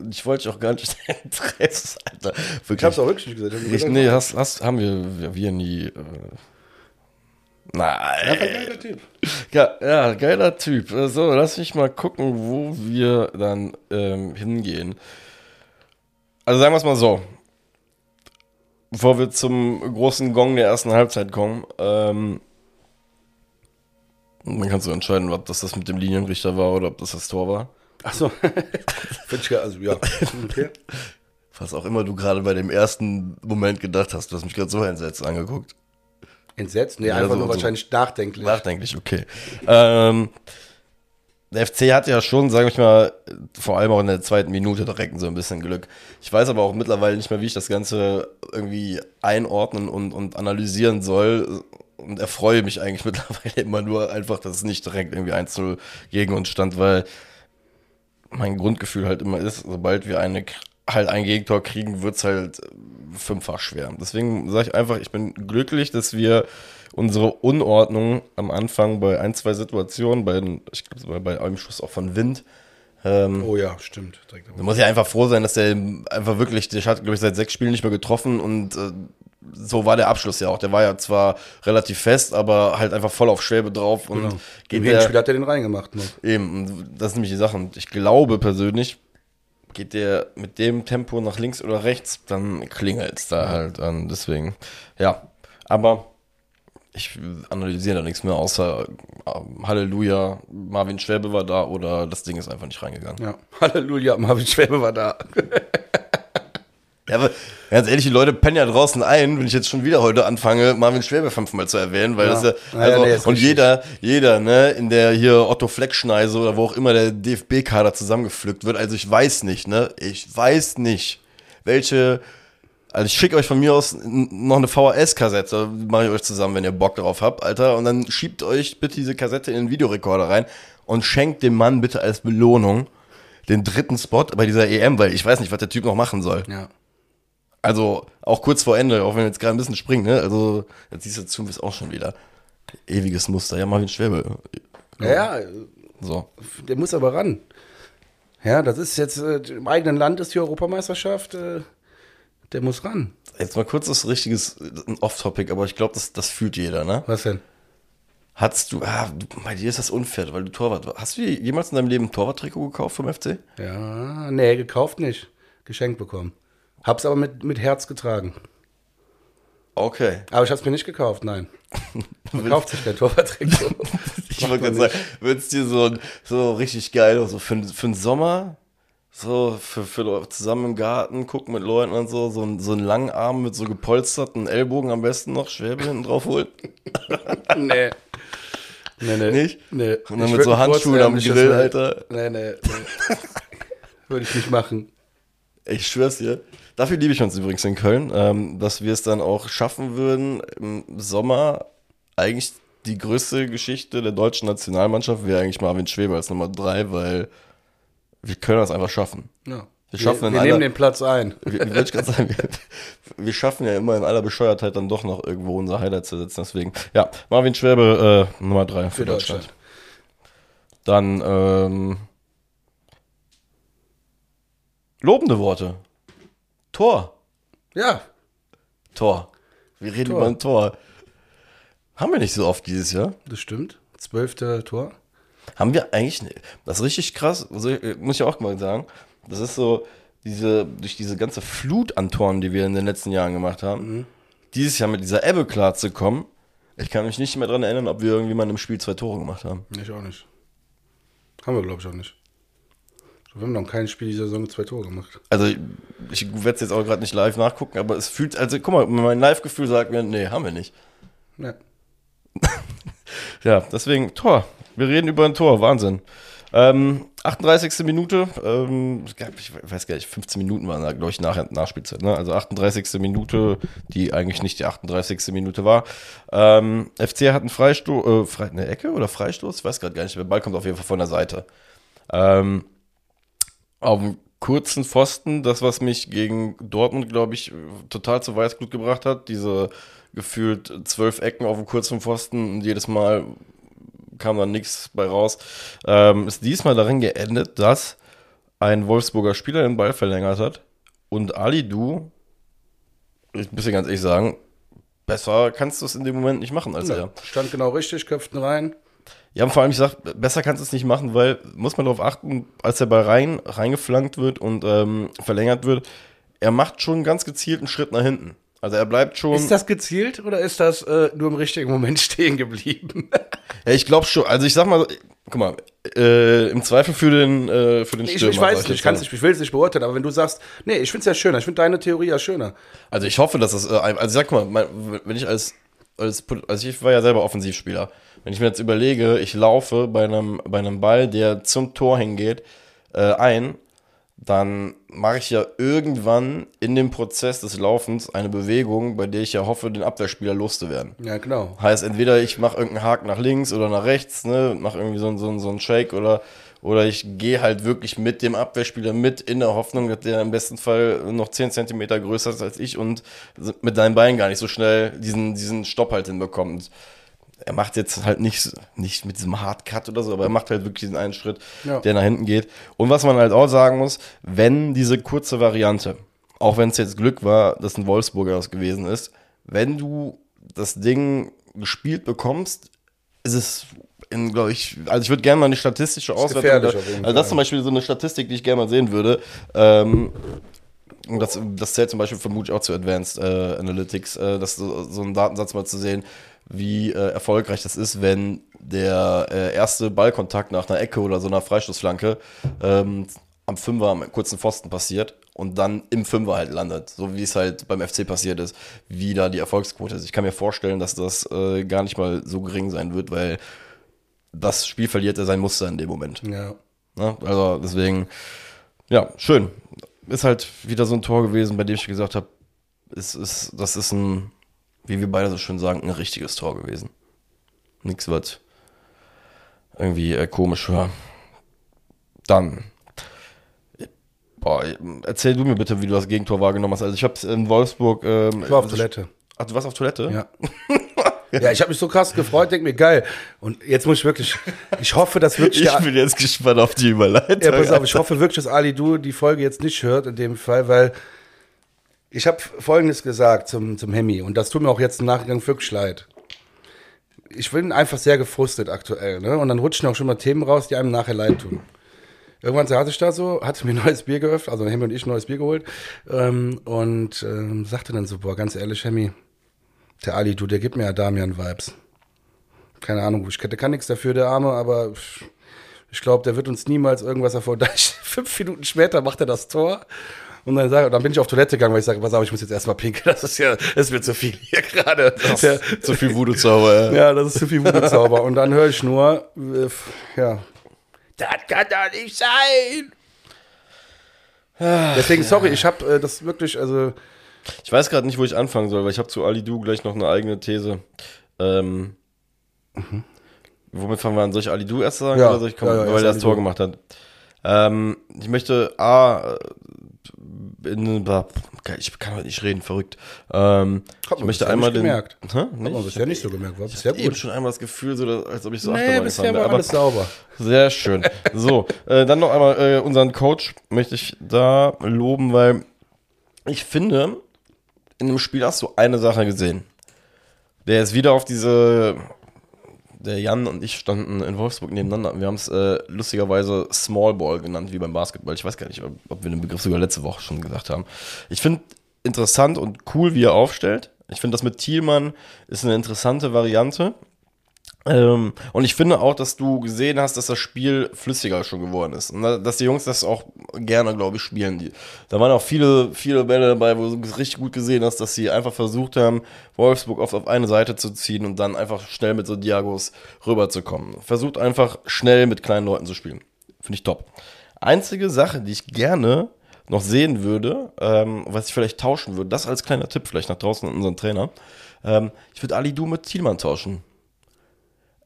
Ich wollte dich auch gar nicht Interesse, Alter. Wirklich. Ich habe es auch wirklich nicht gesagt. Ich hab Richtig, gesagt, nee, hast, hast, haben wir, wir, wir nie. Äh, Nein. Ein geiler Typ. Ja, ja, geiler Typ. So, lass mich mal gucken, wo wir dann ähm, hingehen. Also sagen wir es mal so. Bevor wir zum großen Gong der ersten Halbzeit kommen, ähm, dann kannst du entscheiden, ob das das mit dem Linienrichter war oder ob das das Tor war. Achso. Also, ja. Okay. Was auch immer du gerade bei dem ersten Moment gedacht hast. Du hast mich gerade so entsetzt angeguckt. Entsetzt? Nee, Ja, einfach so- nur so. wahrscheinlich nachdenklich. Nachdenklich, okay. ähm, der FC hat ja schon, sage ich mal, vor allem auch in der zweiten Minute direkt so ein bisschen Glück. Ich weiß aber auch mittlerweile nicht mehr, wie ich das Ganze irgendwie einordnen und, und analysieren soll. Und erfreue mich eigentlich mittlerweile immer nur einfach, dass es nicht direkt irgendwie 1-0 gegen uns stand, weil mein Grundgefühl halt immer ist, sobald wir eine, halt ein Gegentor kriegen, wird's halt äh, fünffach schwer. Deswegen sage ich einfach, ich bin glücklich, dass wir unsere Unordnung am Anfang bei ein, zwei Situationen, bei, ich glaube, bei einem Schuss auch von Wind, ähm, Oh ja, stimmt. Da muss ja einfach froh sein, dass der einfach wirklich, der hat, glaube ich, seit sechs Spielen nicht mehr getroffen und äh, so war der Abschluss ja auch. Der war ja zwar relativ fest, aber halt einfach voll auf Schwäbe drauf und Genau. geht Im der, Hinspiel hat er den reingemacht noch. Eben, das ist nämlich die Sache. Und ich glaube persönlich, geht der mit dem Tempo nach links oder rechts, dann klingelt es da halt an. Deswegen, ja. Aber ich analysiere da nichts mehr, außer äh, Halleluja, Marvin Schwäbe war da oder das Ding ist einfach nicht reingegangen. Ja. Halleluja, Marvin Schwäbe war da. Ja, aber ganz ehrlich, die Leute pennen ja draußen ein, wenn ich jetzt schon wieder heute anfange, Marvin Schwäbe fünfmal zu erwähnen, weil Ja. das ja, also, ja, nee, und jeder, jeder, ne, in der hier Otto Fleckschneise oder wo auch immer der DFB-Kader zusammengepflückt wird, also ich weiß nicht, ne, ich weiß nicht, welche, also ich schicke euch von mir aus noch eine VHS-Kassette, mache ich euch zusammen, wenn ihr Bock darauf habt, Alter, und dann schiebt euch bitte diese Kassette in den Videorekorder rein und schenkt dem Mann bitte als Belohnung den dritten Spot bei dieser EM, weil ich weiß nicht, was der Typ noch machen soll. Ja. Also auch kurz vor Ende, auch wenn wir jetzt gerade ein bisschen springen, ne? Also jetzt siehst du zu, ist auch schon wieder ewiges Muster. Ja, Marvin Schwäbe. Ja, ja, So. der muss aber ran. Ja, das ist jetzt, äh, im eigenen Land ist die Europameisterschaft, äh, der muss ran. Jetzt mal kurz das richtiges ein Off-Topic, aber ich glaube, das, das fühlt jeder, ne? Was denn? Hattest du, ah, bei dir ist das unfair, weil du Torwart warst. Hast du jemals in deinem Leben ein Torwarttrikot gekauft vom FC? Ja, nee, gekauft nicht. Geschenkt bekommen. Hab's aber mit, mit Herz getragen. Okay. Aber ich hab's mir nicht gekauft, nein. Man kauft sich kein Torwarttrikot. Ich wollte gerade sagen, würdest dir so, so richtig geil, so für, für den Sommer, so für, für zusammen im Garten, gucken mit Leuten und so, so, ein- so einen langen Arm mit so gepolsterten Ellbogen am besten noch, Schwäbe hinten drauf holen. nee. Nee, nee. Nicht? Nee. Und dann Ich mit so Handschuhen am Grill, Alter. Nee, nee. nee. Würde ich nicht machen. Ich schwör's dir. Dafür liebe ich uns übrigens in Köln, ähm, dass wir es dann auch schaffen würden, im Sommer eigentlich die größte Geschichte der deutschen Nationalmannschaft wäre eigentlich Marvin Schwebe als Nummer drei, weil wir können das einfach schaffen. Ja. Wir schaffen wir einer- nehmen den Platz ein. Ich gerade sagen, wir, wir schaffen ja immer in aller Bescheuertheit dann doch noch irgendwo unser Highlight zu setzen. Deswegen, ja, Marvin Schwäbe, äh, Nummer drei für, Für Deutschland. Deutschland. Dann, ähm, lobende Worte. Tor. Ja. Tor. Wir reden Tor. über ein Tor. Haben wir nicht so oft dieses Jahr. Das stimmt. Zwölfte Tor. Haben wir eigentlich, das ist richtig krass, also, äh, muss ich auch mal sagen, das ist so, diese, durch diese ganze Flut an Toren, die wir in den letzten Jahren gemacht haben, dieses Jahr mit dieser Ebbe klarzukommen, ich kann mich nicht mehr dran erinnern, ob wir irgendwie mal im Spiel zwei Tore gemacht haben. Ich auch nicht. Haben wir, glaube ich, auch nicht. Wir haben noch kein Spiel dieser Saison zwei Tore gemacht. Also ich werde es jetzt auch gerade nicht live nachgucken, aber es fühlt, also guck mal, mein Live-Gefühl sagt mir, nee, haben wir nicht. Ja. Ja, deswegen Tor. Wir reden über ein Tor, Wahnsinn. Ähm, 38. Minute, ähm, ich weiß gar nicht, 15 Minuten waren da, glaube ich, nach, Nachspielzeit. Ne? Also 38. Minute, die eigentlich nicht die 38. Minute war. Ähm, FC hat einen Freistoß, äh, eine Ecke oder Freistoß? Ich weiß gerade gar nicht. Der Ball kommt auf jeden Fall von der Seite. Ähm, auf dem kurzen Pfosten, das, was mich gegen Dortmund, glaube ich, total zu Weißglut gebracht hat. Diese gefühlt zwölf Ecken auf dem kurzen Pfosten und jedes Mal kam dann nichts bei raus. Ähm, ist diesmal darin geendet, dass ein Wolfsburger Spieler den Ball verlängert hat und Ali Du, ich muss dir ganz ehrlich sagen, besser kannst du es in dem Moment nicht machen als Ja, er. stand genau richtig, köpften rein. Ja, und vor allem, ich sag, besser kannst du es nicht machen, weil, muss man darauf achten, als der Ball rein, reingeflankt wird und ähm, verlängert wird, er macht schon einen ganz gezielten Schritt nach hinten. Also er bleibt schon. Ist das gezielt oder ist das äh, nur im richtigen Moment stehen geblieben? ja, ich glaube schon. Also ich sag mal, guck mal, äh, im Zweifel für den, äh, für den ich, Stürmer. ich sag weiß nicht, ich, kann's nicht, ich will es nicht beurteilen, aber wenn du sagst, nee, ich finde es ja schöner, ich finde deine Theorie ja schöner. Also ich hoffe, dass das, äh, also sag mal, mein, wenn ich als, als, also ich war ja selber Offensivspieler. Wenn ich mir jetzt überlege, ich laufe bei einem, bei einem Ball, der zum Tor hingeht, äh, ein, dann mache ich ja irgendwann in dem Prozess des Laufens eine Bewegung, bei der ich ja hoffe, den Abwehrspieler loszuwerden. Ja, genau. Heißt, entweder ich mache irgendeinen Haken nach links oder nach rechts, ne, mache irgendwie so, so, so einen Shake oder, oder ich gehe halt wirklich mit dem Abwehrspieler mit in der Hoffnung, dass der im besten Fall noch 10 Zentimeter größer ist als ich und mit deinen Beinen gar nicht so schnell diesen, diesen Stopp halt hinbekommt. Er macht jetzt halt nicht, nicht mit diesem Hardcut oder so, aber er macht halt wirklich diesen einen Schritt, Ja. der nach hinten geht. Und was man halt auch sagen muss, wenn diese kurze Variante, auch wenn es jetzt Glück war, dass ein Wolfsburger das gewesen ist, wenn du das Ding gespielt bekommst, ist es in, glaube ich, also ich würde gerne mal eine statistische Auswertung. auf jeden also das Fall. zum Beispiel so eine Statistik, die ich gerne mal sehen würde. Ähm, und das, das zählt zum Beispiel vermutlich auch zu Advanced äh, Analytics, äh, das so, so einen Datensatz mal zu sehen, wie äh, erfolgreich das ist, wenn der äh, erste Ballkontakt nach einer Ecke oder so einer Freistoßflanke ähm, am Fünfer, am kurzen Pfosten passiert und dann im Fünfer halt landet, so wie es halt beim FC passiert ist, wie da die Erfolgsquote ist. Ich kann mir vorstellen, dass das äh, gar nicht mal so gering sein wird, weil das Spiel verliert er sein Muster in dem Moment. Ja. Ne? Also deswegen, ja, schön. Ist halt wieder so ein Tor gewesen, bei dem ich gesagt habe, es ist, das ist ein, wie wir beide so schön sagen, ein richtiges Tor gewesen. Nichts was irgendwie äh, komisch war. Dann. Boah, erzähl du mir bitte, wie du das Gegentor wahrgenommen hast. Also ich habe in Wolfsburg. Ähm, Ich war auf Toilette. Ach, du warst auf Toilette? Ja. Ja, ich habe mich so krass gefreut, denk mir, geil. Und jetzt muss ich wirklich, ich hoffe, dass wirklich Ich bin jetzt gespannt auf die Überleitung. ja, pass auf, ich hoffe wirklich, dass Ali Du die Folge jetzt nicht hört in dem Fall, weil ich habe Folgendes gesagt zum, zum Hemi und das tut mir auch jetzt im Nachgang wirklich leid. Ich bin einfach sehr gefrustet aktuell, ne? Und dann rutschen auch schon mal Themen raus, die einem nachher leid tun. Irgendwann saß ich da so, hatte mir ein neues Bier geöffnet, also Hemi und ich ein neues Bier geholt ähm, und ähm, sagte dann so, boah, ganz ehrlich, Hemi, der Ali, du, der gibt mir ja Damian-Vibes. Keine Ahnung, ich der kann nichts dafür, der Arme, aber ich glaube, der wird uns niemals irgendwas erfolgen. Fünf Minuten später macht er das Tor. Und dann, sag, dann bin ich auf Toilette gegangen, weil ich sage, pass auf, ich muss jetzt erstmal pinkeln. Das ist ja, das wird zu viel hier gerade. Der- Zu viel Voodoo-Zauber, ja. Ja, das ist zu viel Wutezauber. Und dann höre ich nur, äh, ja, das kann doch nicht sein. Deswegen, sorry, ich habe äh, das wirklich, also, Ich weiß gerade nicht, wo ich anfangen soll, weil ich habe zu Ali Du gleich noch eine eigene These. Ähm, Womit fangen wir an? Soll ich Ali Du erst sagen Ja, oder soll ich kommen, ja, ja, weil er das Tor gemacht hat? Ähm, ich möchte A, äh, in, ich kann heute nicht reden, verrückt. Ähm, Hat ich möchte einmal nicht den. gemerkt. Hä? hat Nicht? man bisher nicht so gemerkt, war bisher Eben gut. schon einmal das Gefühl, so, dass- als ob ich so Nee, Achterbahn bisher war alles sauber. Sehr schön. So, äh, dann noch einmal äh, unseren Coach möchte ich da loben, weil ich finde, in dem Spiel hast du eine Sache gesehen. Der ist wieder auf diese. Der Jan und ich standen in Wolfsburg nebeneinander. Wir haben es äh, lustigerweise Small Ball genannt, wie beim Basketball. Ich weiß gar nicht, ob, ob wir den Begriff sogar letzte Woche schon gesagt haben. Ich finde interessant und cool, wie er aufstellt. Ich finde, das mit Thielmann ist eine interessante Variante. Ähm, und ich finde auch, dass du gesehen hast, dass das Spiel flüssiger schon geworden ist. Und da- dass die Jungs das auch gerne, glaube ich, spielen. Die, da waren auch viele, viele Bälle dabei, wo du richtig gut gesehen hast, dass sie einfach versucht haben, Wolfsburg oft auf eine Seite zu ziehen und dann einfach schnell mit so Diagos rüberzukommen. Versucht einfach schnell mit kleinen Leuten zu spielen. Finde ich top. Einzige Sache, die ich gerne noch sehen würde, ähm, was ich vielleicht tauschen würde, das als kleiner Tipp vielleicht nach draußen an unseren Trainer. Ähm, ich würde Ali Du mit Thielmann tauschen.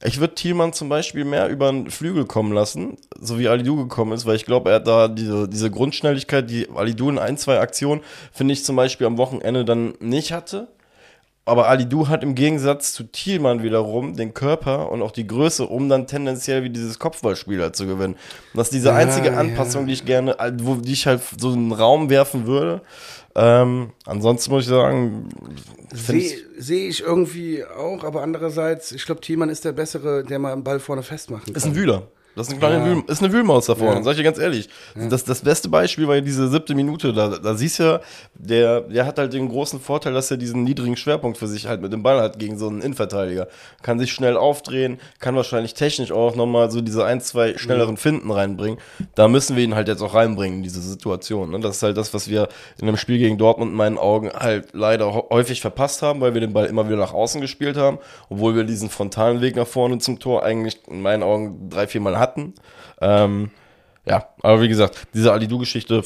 Ich würde Thielmann zum Beispiel mehr über den Flügel kommen lassen, so wie Alidu gekommen ist, weil ich glaube, er hat da diese, diese Grundschnelligkeit, die Alidu in ein, zwei Aktionen, finde ich zum Beispiel am Wochenende dann nicht hatte. aber Ali Du hat im Gegensatz zu Thielmann wiederum den Körper und auch die Größe, um dann tendenziell wie dieses Kopfballspiel halt zu gewinnen. Das ist diese Ja, einzige ja. Anpassung, die ich gerne, wo die ich halt so in den Raum werfen würde. Ähm, ansonsten muss ich sagen, Sehe seh ich irgendwie auch, aber andererseits, ich glaube, Thielmann ist der Bessere, der mal einen Ball vorne festmachen kann. ist ein Wühler. Das ist, ein kleiner Ja. Wühl, ist eine Wühlmaus da vorne, Ja. sag ich dir ganz ehrlich. Das, das beste Beispiel war ja diese siebte Minute. Da, da siehst du ja, der, der hat halt den großen Vorteil, dass er diesen niedrigen Schwerpunkt für sich halt mit dem Ball hat gegen so einen Innenverteidiger. Kann sich schnell aufdrehen, kann wahrscheinlich technisch auch nochmal so diese ein, zwei schnelleren Finden reinbringen. Da müssen wir ihn halt jetzt auch reinbringen in diese Situation. Ne? Das ist halt das, was wir in einem Spiel gegen Dortmund in meinen Augen halt leider häufig verpasst haben, weil wir den Ball immer wieder nach außen gespielt haben, obwohl wir diesen frontalen Weg nach vorne zum Tor eigentlich in meinen Augen drei, vier Mal hatten. Ähm, ja, aber wie gesagt, diese Alidu-Geschichte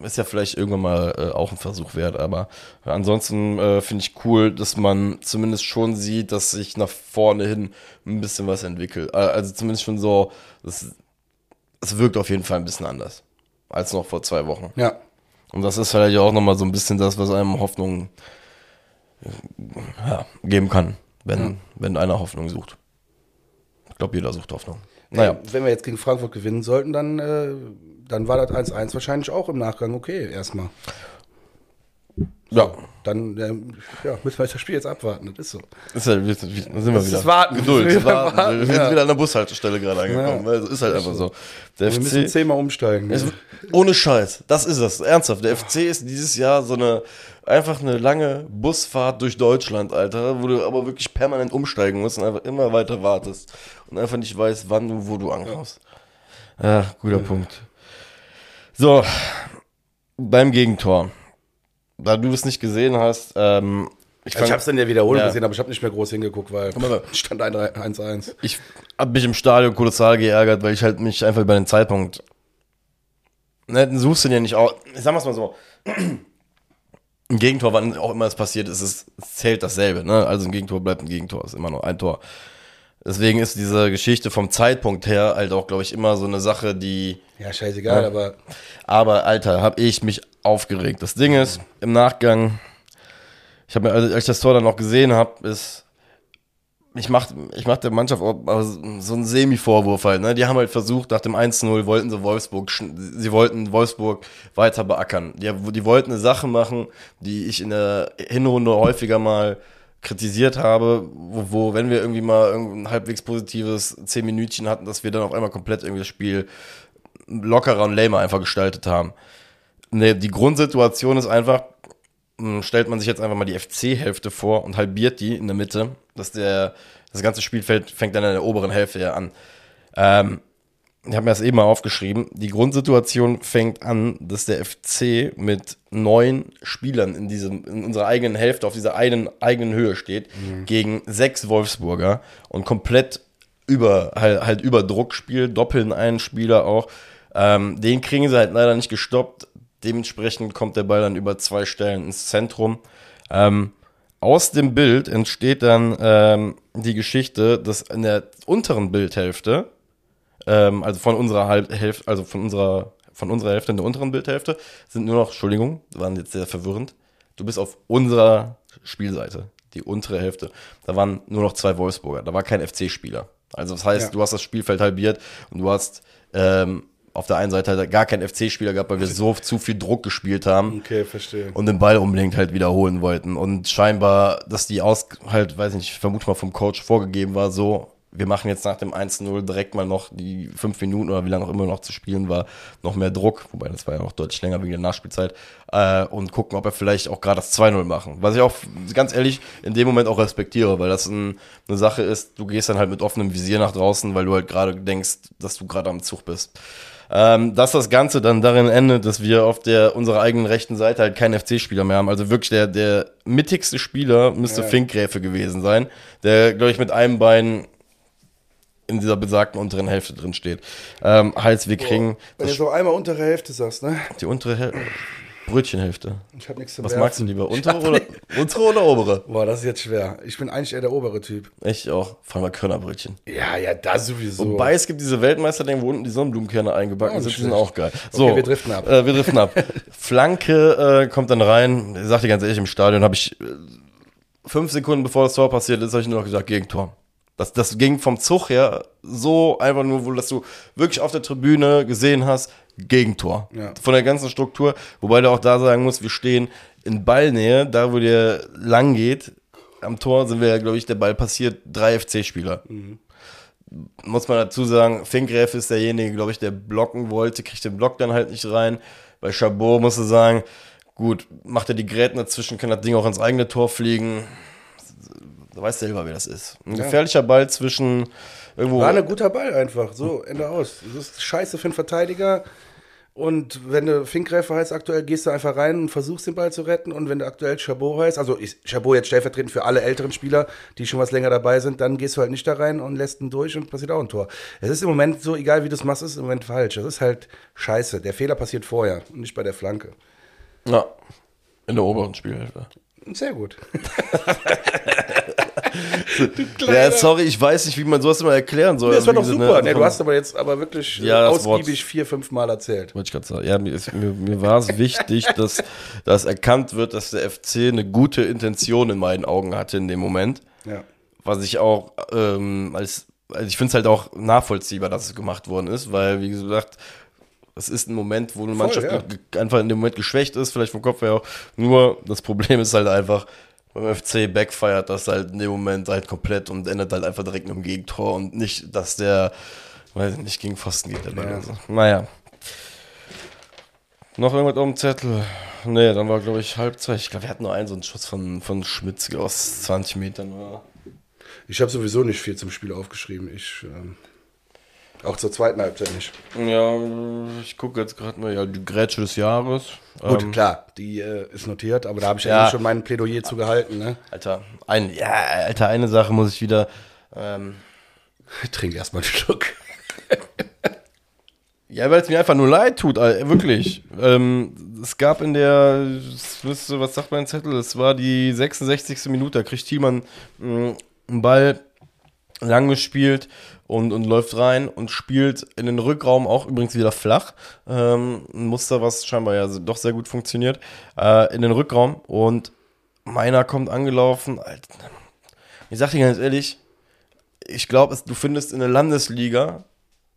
ist ja vielleicht irgendwann mal äh, auch ein Versuch wert, aber ansonsten äh, finde ich cool, dass man zumindest schon sieht, dass sich nach vorne hin ein bisschen was entwickelt. Äh, also zumindest schon so, es, wirkt auf jeden Fall ein bisschen anders als noch vor zwei Wochen. Ja. Und das ist vielleicht auch nochmal so ein bisschen das, was einem Hoffnung ja, geben kann, wenn, wenn einer Hoffnung sucht. Ich glaube, jeder sucht Hoffnung. Naja. Ey, Wenn wir jetzt gegen Frankfurt gewinnen sollten, dann, äh, dann war das 1-1 wahrscheinlich auch im Nachgang okay, erstmal. Ja, Dann ähm, ja, müssen wir das Spiel jetzt abwarten, das ist so. ist halt, wir, sind wir Das wieder. ist Warten. Geduld, Wir sind wieder warten. warten, wir sind ja. wieder an der Bushaltestelle gerade angekommen. Ja. es ist halt einfach so. Der Wir müssen FC, zehnmal umsteigen. es, ohne Scheiß, das ist es. Ernsthaft, der FC ist dieses Jahr so eine, einfach eine lange Busfahrt durch Deutschland, Alter, wo du aber wirklich permanent umsteigen musst und einfach immer weiter wartest und einfach nicht weißt, wann du, wo du ankommst. Ja, guter Punkt. So, beim Gegentor. Da du es nicht gesehen hast, ähm, ich, ich fang- habe es dann ja wiederholt Ja. gesehen, aber ich habe nicht mehr groß hingeguckt, weil stand 1-1. ich habe mich im Stadion kolossal geärgert, weil ich halt mich einfach über den Zeitpunkt. Ne, du suchst den ja nicht aus. Ich sag mal's mal so. Ein Gegentor, wann auch immer es passiert ist, es zählt dasselbe. Ne? Also ein Gegentor bleibt ein Gegentor, ist immer nur ein Tor. Deswegen ist diese Geschichte vom Zeitpunkt her halt auch, glaube ich, immer so eine Sache, die. Ja, scheißegal, Ja. aber Aber Alter, habe ich mich aufgeregt. Das Ding ist, im Nachgang, ich habe mir, als ich das Tor dann noch gesehen habe, ist, ich mach, ich mach der Mannschaft so einen Semi-Vorwurf halt. Ne? Die haben halt versucht, nach dem 1-0 wollten sie Wolfsburg, sie wollten Wolfsburg weiter beackern. Die, die wollten eine Sache machen, die ich in der Hinrunde häufiger mal kritisiert habe, wo, wo wenn wir irgendwie mal irgendein halbwegs positives 10 Minütchen hatten, dass wir dann auf einmal komplett irgendwie das Spiel lockerer und lamer einfach gestaltet haben. Nee, die Grundsituation ist einfach, mh, stellt man sich jetzt einfach mal die FC-Hälfte vor und halbiert die in der Mitte, dass der, das ganze Spielfeld fängt dann in der oberen Hälfte ja an. Ähm, ich habe mir das eben mal aufgeschrieben. Die Grundsituation fängt an, dass der FC mit neun Spielern in diesem, in unserer eigenen Hälfte auf dieser einen eigenen Höhe steht, gegen sechs Wolfsburger und komplett über, halt, halt über Druck spielt, doppeln einen Spieler auch. Ähm, den kriegen sie halt leider nicht gestoppt. Dementsprechend kommt der Ball dann über zwei Stellen ins Zentrum. Ähm, aus dem Bild entsteht dann ähm, die Geschichte, dass in der unteren Bildhälfte, ähm, also von unserer Halb Hälfte, also von unserer, von unserer Hälfte in der unteren Bildhälfte, sind nur noch, Entschuldigung, waren jetzt sehr verwirrend. Du bist auf unserer Spielseite, die untere Hälfte. Da waren nur noch zwei Wolfsburger, da war kein FC-Spieler. Also das heißt, Ja. du hast das Spielfeld halbiert und du hast ähm, auf der einen Seite halt gar keinen FC-Spieler gehabt, weil wir so zu viel Druck gespielt haben okay, verstehe. und den Ball unbedingt halt wiederholen wollten. Und scheinbar, dass die aus, halt, weiß nicht, ich vermute mal vom Coach vorgegeben war, so, wir machen jetzt nach dem 1-0 direkt mal noch die fünf Minuten oder wie lange auch immer noch zu spielen war, noch mehr Druck, wobei das war ja auch deutlich länger wegen der Nachspielzeit, äh, und gucken, ob er vielleicht auch gerade das 2-0 machen. Was ich auch ganz ehrlich in dem Moment auch respektiere, weil das ein, eine Sache ist, du gehst dann halt mit offenem Visier nach draußen, weil du halt gerade denkst, dass du gerade am Zug bist. Ähm, dass das Ganze dann darin endet, dass wir auf der unserer eigenen rechten Seite halt keinen FC-Spieler mehr haben. Also wirklich der, der mittigste Spieler müsste Ja. Finkgräfe gewesen sein, der, glaube ich, mit einem Bein in dieser besagten unteren Hälfte drin steht. Ähm, heißt, wir kriegen Wenn du so einmal untere Hälfte sagst, ne? die untere Häl Brötchenhälfte. Ich habe nichts zu Was werfen. magst du lieber? Untere oder, untere oder obere? Boah, das ist jetzt schwer. Ich bin eigentlich eher der obere Typ. Ich auch. Vor allem Körnerbrötchen. Ja, ja, da sowieso. Wobei es gibt diese Weltmeister-Dinge, wo unten die Sonnenblumenkerne eingebacken Oh, sind, die sind auch geil. So, Okay, wir driften ab. Äh, wir driften ab. Flanke äh, kommt dann rein. Ich sag dir ganz ehrlich, im Stadion habe ich äh, fünf Sekunden bevor das Tor passiert ist, habe ich nur noch gesagt, Gegentor. Das, das ging vom Zug her so einfach nur, wo dass du wirklich auf der Tribüne gesehen hast, Gegentor. Ja. Von der ganzen Struktur. Wobei du auch da sagen musst, wir stehen in Ballnähe, da wo der lang geht. Am Tor sind wir ja, glaube ich, der Ball passiert, drei FC-Spieler. Muss man dazu sagen, Finkgräf ist derjenige, glaube ich, der blocken wollte, kriegt den Block dann halt nicht rein. Bei Chabot musst du sagen, gut, macht er die Gräten dazwischen, kann das Ding auch ins eigene Tor fliegen. Du weißt selber, wie das ist. Ein Ja. gefährlicher Ball zwischen irgendwo. War ein guter Ball einfach. So, Ende aus. Das ist scheiße für einen Verteidiger. Und wenn du Finkgräfer heißt aktuell, gehst du einfach rein und versuchst den Ball zu retten. Und wenn du aktuell Chabot heißt, also ich, Chabot jetzt stellvertretend für alle älteren Spieler, die schon was länger dabei sind, dann gehst du halt nicht da rein und lässt ihn durch und passiert auch ein Tor. Es ist im Moment so, egal wie du es machst, ist im Moment falsch. Das ist halt scheiße. Der Fehler passiert vorher und nicht bei der Flanke. Ja. In der oberen Spielhälfte. Sehr gut. Ja, sorry, ich weiß nicht, wie man sowas immer erklären soll. Das war doch gesagt, super. ne, Nee, du hast aber jetzt aber wirklich äh, Ja, ausgiebig vier, fünf Mal erzählt. Wollte ich gerade sagen. Ja, mir, ist, mir, mir war es wichtig, dass, dass erkannt wird, dass der FC eine gute Intention in meinen Augen hatte in dem Moment. Ja. Was ich auch ähm, als, also ich finde es halt auch nachvollziehbar, dass es gemacht worden ist, weil, wie gesagt, es ist ein Moment, wo eine Mannschaft ja. einfach in dem Moment geschwächt ist, vielleicht vom Kopf her auch. Nur das Problem ist halt einfach, beim FC backfeiert das halt in dem Moment halt komplett und endet halt einfach direkt mit einem Gegentor und nicht, dass der, weiß ich nicht, gegen Pfosten geht. Der Ball Ja. so. Naja. Noch irgendwas auf dem Zettel? Nee, dann war, glaube ich, Halbzeit. Ich glaube, wir hatten nur einen so einen Schuss von, von Schmitz aus 20 Metern. Oder? Ich habe sowieso nicht viel zum Spiel aufgeschrieben. Ich ähm, auch zur zweiten Halbzeit nicht. Ja, ich gucke jetzt gerade mal, ja, die Grätsche des Jahres. Gut, Ähm, klar, die äh, ist notiert, aber da habe ich ja, Ja. eh schon mein Plädoyer zu gehalten. Ne? Alter, ein, ja, Alter, eine Sache muss ich wieder. Ähm, Trink erstmal einen Schluck. ja, weil es mir einfach nur leid tut, Alter, wirklich. ähm, es gab in der, das müsste, was sagt mein Zettel? Es war die 66. Minute, da kriegt Thiemann mh, einen Ball lang gespielt und, und läuft rein und spielt in den Rückraum auch übrigens wieder flach. Ähm, ein Muster, was scheinbar ja doch sehr gut funktioniert. Äh, in den Rückraum und meiner kommt angelaufen. Ich sag dir ganz ehrlich, ich glaube, du findest in der Landesliga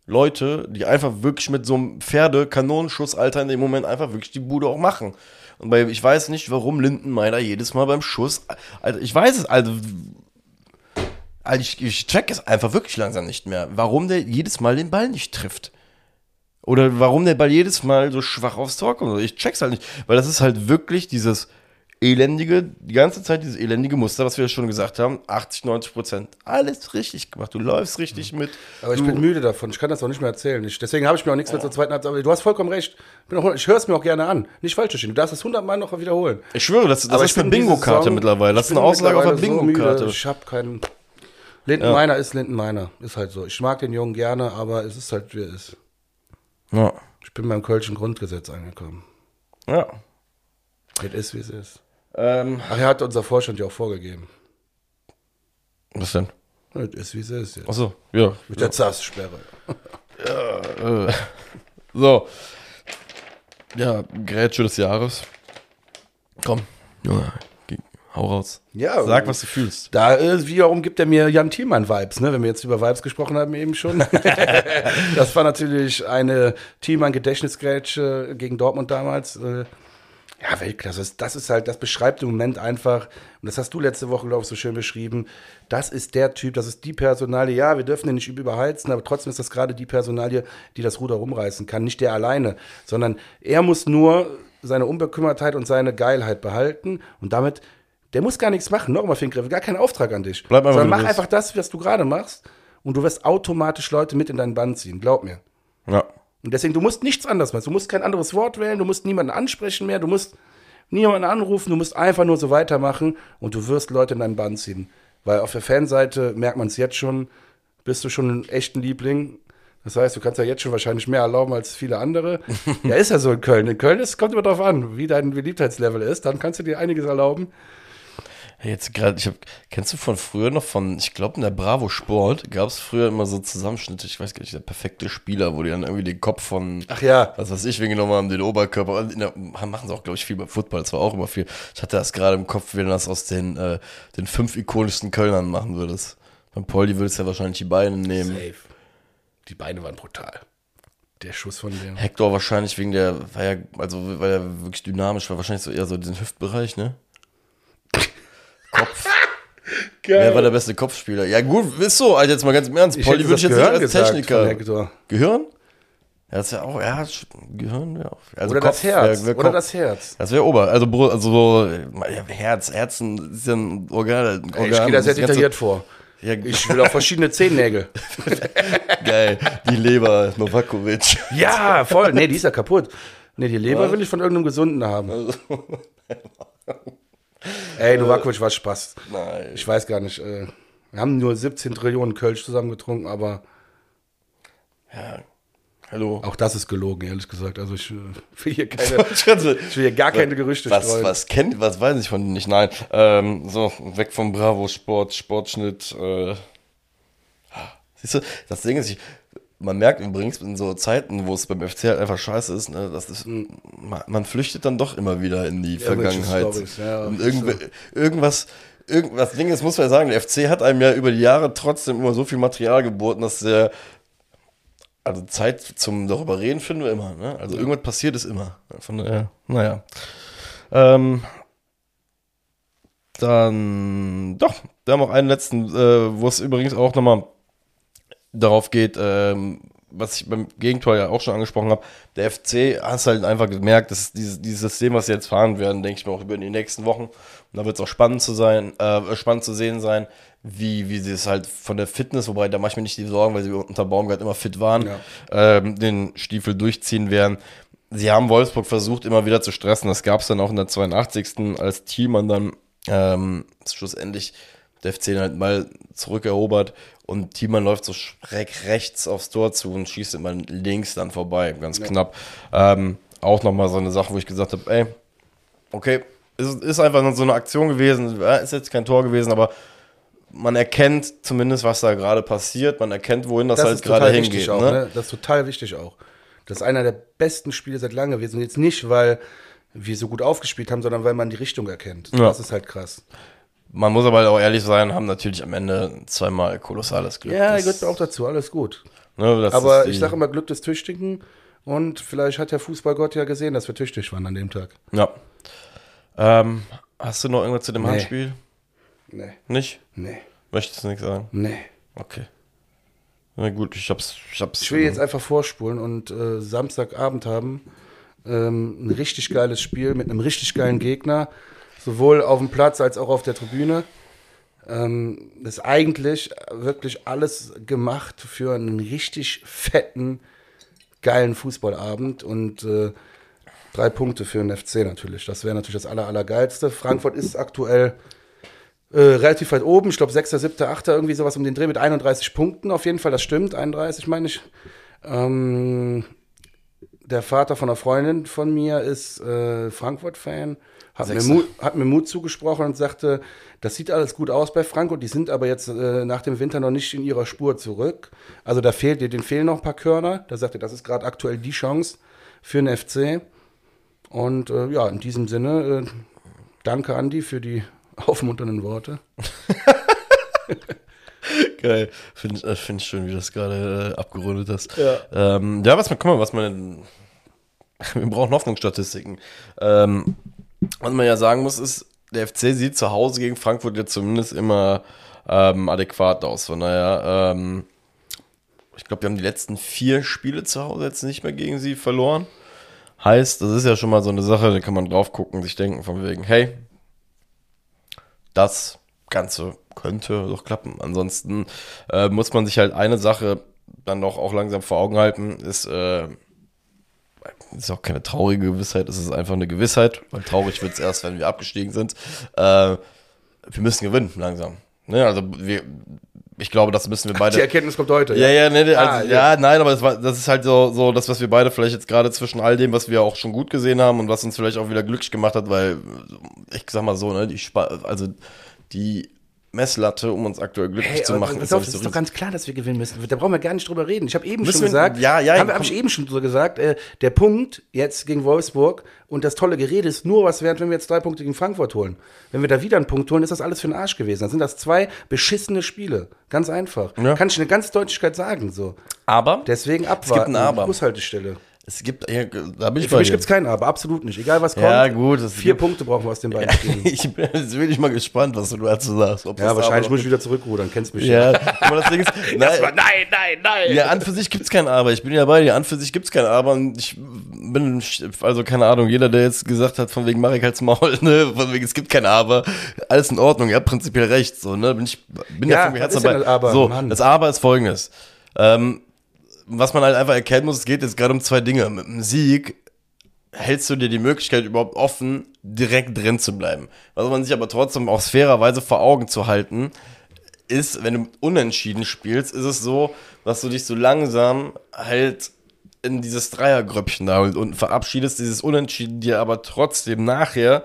Leute, die einfach wirklich mit so einem Pferde-Kanonenschuss, Alter, in dem Moment einfach wirklich die Bude auch machen. Und bei, ich weiß nicht, warum Lindenmeier jedes Mal beim Schuss, Alter, ich weiß es, also, also ich, ich check es einfach wirklich langsam nicht mehr, warum der jedes Mal den Ball nicht trifft. Oder warum der Ball jedes Mal so schwach aufs Tor kommt. Ich check's halt nicht, weil das ist halt wirklich dieses elendige, die ganze Zeit dieses elendige Muster, was wir schon gesagt haben, 80, 90 Prozent. Alles richtig gemacht. Du läufst richtig mit. Aber ich bin müde davon. Ich kann das auch nicht mehr erzählen. Ich, deswegen habe ich mir auch nichts mehr zur zweiten Halbzeit. Aber du hast vollkommen recht. Auch, ich höre es mir auch gerne an. Nicht falsch verstehen. Du darfst es hundertmal noch wiederholen. Ich schwöre, das, das Aber ist eine Bingo-Karte mittlerweile. Das ist eine bin Aussage auf der mittlerweile so. Bingo-Karte. Ich habe keinen. Linden Meiner ist Linden Meiner. Ist halt so. Ich mag den Jungen gerne, aber es ist halt, wie er ist. Ja. Ich bin beim Kölschen Grundgesetz angekommen. ja. Es ist, wie es ist. Ähm, Ach, er hat unser Vorstand ja auch vorgegeben. was denn? Es ist, wie es ist. Jetzt. Achso, ja. Mit der ZAS-Sperre. Äh, so. Ja, Grätsche des Jahres. Komm, Junge, geh- hau raus. Ja, Sag, was du fühlst. Da äh, wiederum gibt er mir Jan Thielmann-Vibes, ne? wenn wir jetzt über Vibes gesprochen haben eben schon. das war natürlich eine Thielmann-Gedächtnisgrätsche gegen Dortmund damals. Äh, ja, Weltklasse. Das, das ist halt, das beschreibt im Moment einfach, und das hast du letzte Woche, glaube ich, so schön beschrieben, das ist der Typ, das ist die Personalie, ja, wir dürfen den nicht überheizen, aber trotzdem ist das gerade die Personalie, die das Ruder rumreißen kann, nicht der alleine, sondern er muss nur seine Unbekümmertheit und seine Geilheit behalten und damit, der muss gar nichts machen, nochmal Finkgriff, gar keinen Auftrag an dich, Bleib einfach, sondern mach einfach das, was du gerade machst und du wirst automatisch Leute mit in deinen Bann ziehen, glaub mir. Ja. Und deswegen, du musst nichts anderes machen. Du musst kein anderes Wort wählen, du musst niemanden ansprechen mehr, du musst niemanden anrufen, du musst einfach nur so weitermachen und du wirst Leute in deinen Bann ziehen. Weil auf der Fanseite merkt man es jetzt schon, bist du schon ein echten Liebling. Das heißt, du kannst ja jetzt schon wahrscheinlich mehr erlauben als viele andere. ja, ist ja so in Köln. In Köln ist, kommt immer drauf an, wie dein Beliebtheitslevel ist. Dann kannst du dir einiges erlauben. Jetzt gerade, ich hab, kennst du von früher noch von, ich glaube in der Bravo Sport gab es früher immer so Zusammenschnitte, ich weiß gar nicht, der perfekte Spieler, wo die dann irgendwie den Kopf von, Ach ja. was weiß ich, wen genommen haben, den Oberkörper, der, machen sie auch, glaube ich, viel beim Football, das war auch immer viel. Ich hatte das gerade im Kopf, wie du das aus den, äh, den fünf ikonischsten Kölnern machen würdest. Beim Poldi würdest du ja wahrscheinlich die Beine nehmen. Safe. Die Beine waren brutal. Der Schuss von dem. Hector wahrscheinlich wegen der, war ja, also weil er wirklich dynamisch war, wahrscheinlich so eher so diesen Hüftbereich, ne? Kopf. Wer war der beste Kopfspieler? Ja, gut, ist so, also jetzt mal ganz im Ernst. Ich Polly würde ich jetzt Gehirn nicht als Techniker. Gehirn? Ja, das ja auch, ja, Gehirn wäre auch. Also Oder das Herz. wär- wär Oder Kopf. das Herz. Das wäre Ober, also, also so, ja, Herz, Herzen ist ja ein Organ. Organ Ey, ich gehe da sehr detailliert vor. Ja, Ich will auch verschiedene Zehennägel. geil. Die Leber, Novakovic. Ja, voll. Nee, die ist ja kaputt. Nee, die Leber Was? will ich von irgendeinem Gesunden haben. Ey, Novakovic war Spaß. Nein. Ich weiß gar nicht. Äh, wir haben nur 17 Trillionen Kölsch zusammen getrunken, aber Ja. Hallo. auch das ist gelogen, ehrlich gesagt. Also ich äh, will hier keine, ich will hier gar keine Gerüchte was, streuen. was kennt, was weiß ich von denen nicht? Nein. Ähm, so, weg vom Bravo Sport, Sportschnitt. Äh. Siehst du, das Ding ist, ich, man merkt übrigens in so Zeiten, wo es beim FC halt einfach scheiße ist, ne, das ist man, flüchtet dann doch immer wieder in die Irgendwelche Vergangenheit. Ja, Und ist irgendw irgendwas, irgendwas Ding ist, muss man ja sagen, der FC hat einem ja über die Jahre trotzdem immer so viel Material geboten, dass der also Zeit zum darüber reden finden wir immer. Ne? Also irgendwas passiert ist immer. Von daher, naja. Ähm, dann, doch, wir haben auch einen letzten, äh, wo es übrigens auch nochmal darauf geht, ähm, was ich beim Gegentor ja auch schon angesprochen habe. Der FC hast halt einfach gemerkt, dass dieses, dieses System, was sie jetzt fahren werden, denke ich mir auch über die nächsten Wochen. Und da wird es auch spannend zu sein, äh, spannend zu sehen sein, wie, wie sie es halt von der Fitness, wobei da manchmal nicht die Sorgen, weil sie unter Baumgart immer fit waren, Ja. ähm, den Stiefel durchziehen werden. Sie haben Wolfsburg versucht, immer wieder zu stressen. Das gab es dann auch in der 82. als Thielmann dann ähm, schlussendlich der FC halt mal zurückerobert und Thielmann läuft so schräg rechts aufs Tor zu und schießt immer links dann vorbei, ganz knapp. Ähm, auch nochmal so eine Sache, wo ich gesagt habe, ey, okay, ist, ist einfach nur so eine Aktion gewesen, ja, ist jetzt kein Tor gewesen, aber man erkennt zumindest, was da gerade passiert, man erkennt, wohin das, das halt gerade total hingeht. auch. ne? Ne? Das ist total wichtig auch. Das ist einer der besten Spiele seit langem gewesen. Und jetzt nicht, weil wir so gut aufgespielt haben, sondern weil man die Richtung erkennt. Ja. Das ist halt krass. Man muss aber auch ehrlich sein, haben natürlich am Ende zweimal kolossales Glück. Ja, Das- gehört auch dazu. Alles gut. ne, Aber ich sage immer Glück des Tüchtigen. Und vielleicht hat der Fußballgott ja gesehen, dass wir tüchtig waren an dem Tag. Ja. Ähm, hast du noch irgendwas zu dem Nee. Handspiel? Nee, nicht? nee, Möchtest du nichts sagen? nee. Okay. Na gut, ich hab's. Ich, hab's Ich will jetzt einfach vorspulen und äh, Samstagabend haben ähm, ein richtig geiles Spiel mit einem richtig geilen Gegner, sowohl auf dem Platz als auch auf der Tribüne. Ähm, ist eigentlich wirklich alles gemacht für einen richtig fetten, geilen Fußballabend und äh, drei Punkte für den FC natürlich. Das wäre natürlich das aller, allergeilste. Frankfurt ist aktuell äh, relativ weit oben. Ich glaube, 6., 7., 8. irgendwie sowas um den Dreh mit 31 Punkten. Auf jeden Fall, das stimmt. 31 meine ich. Ähm, der Vater von einer Freundin von mir ist äh, Frankfurt-Fan. Hat mir. Mut, hat mir Mut zugesprochen und sagte, das sieht alles gut aus bei Frankfurt. Die sind aber jetzt äh, nach dem Winter noch nicht in ihrer Spur zurück. Also da fehlt dir, denen fehlen noch ein paar Körner. Da sagt er, das ist gerade aktuell die Chance für den FC. Und äh, ja, in diesem Sinne, äh, danke Andi für die aufmunternden Worte. Geil. Finde ich, äh, find ich schön, wie du das gerade äh, abgerundet hast. Ja. Ähm, ja, was man, guck mal, was man. Wir brauchen Hoffnungsstatistiken. Ähm, was man ja sagen muss, ist, der FC sieht zu Hause gegen Frankfurt ja zumindest immer ähm, adäquat aus. Von daher, ähm, ich glaube, wir haben die letzten vier Spiele zu Hause jetzt nicht mehr gegen sie verloren. Heißt, das ist ja schon mal so eine Sache, da kann man drauf gucken, sich denken von wegen, hey, das Ganze könnte doch klappen. Ansonsten äh, muss man sich halt eine Sache dann doch auch langsam vor Augen halten, ist, äh, ist auch keine traurige Gewissheit, es ist einfach eine Gewissheit, weil traurig wird es erst, wenn wir abgestiegen sind. Äh, wir müssen gewinnen, langsam. Ne, also wir, ich glaube, das müssen wir beide. Die Erkenntnis kommt heute. Ja, ja, nee, nee, Ah, also, ja. ja, nein, aber das, war, das ist halt so, so das, was wir beide vielleicht jetzt gerade zwischen all dem, was wir auch schon gut gesehen haben und was uns vielleicht auch wieder glücklich gemacht hat, weil ich sag mal so, ne, die also die Messlatte, um uns aktuell glücklich Hey, zu machen. noch auf, das so ist doch ganz klar, dass wir gewinnen müssen. Da brauchen wir gar nicht drüber reden. Ich habe eben Müssen schon gesagt, ja, ja, habe hab ich eben schon so gesagt, äh, der Punkt jetzt gegen Wolfsburg und das tolle Gerede ist nur was wert, wenn wir jetzt drei Punkte gegen Frankfurt holen. Wenn wir da wieder einen Punkt holen, ist das alles für den Arsch gewesen. Dann sind das zwei beschissene Spiele. Ganz einfach. Ja. Kann ich in der ganz Deutlichkeit sagen. So. Aber Deswegen abwarten. gibt ein Aber. Bushaltestelle. Es gibt, ja, da bin ich Für mich gibt es kein Aber, absolut nicht. Egal was kommt. Ja, gut, es Vier gibt- Punkte brauchen wir aus den beiden Spielen. ich bin jetzt wirklich mal gespannt, was du dazu sagst. Ja, wahrscheinlich muss ich wieder zurückrudern. Kennst mich Ja, aber das Ding ist, nein, nein, nein, nein. ja, an für sich gibt's kein Aber. Ich bin ja bei dir. An für sich gibt's kein Aber. Und ich bin, also keine Ahnung, jeder, der jetzt gesagt hat, von wegen Marek halt's Maul, ne, von wegen es gibt kein Aber, alles in Ordnung, ja, prinzipiell recht, so, ne, bin ich, bin ja, Ja, von mir Herz dabei. das Aber, so, Mann? das Aber ist folgendes. Ähm, was man halt einfach erkennen muss, es geht jetzt gerade um zwei Dinge. Mit dem Sieg hältst du dir die Möglichkeit überhaupt offen, direkt drin zu bleiben. Was man sich aber trotzdem auch fairerweise vor Augen zu halten, ist, wenn du unentschieden spielst, ist es so, dass du dich so langsam halt in dieses Dreiergröppchen da unten verabschiedest, dieses Unentschieden dir aber trotzdem nachher,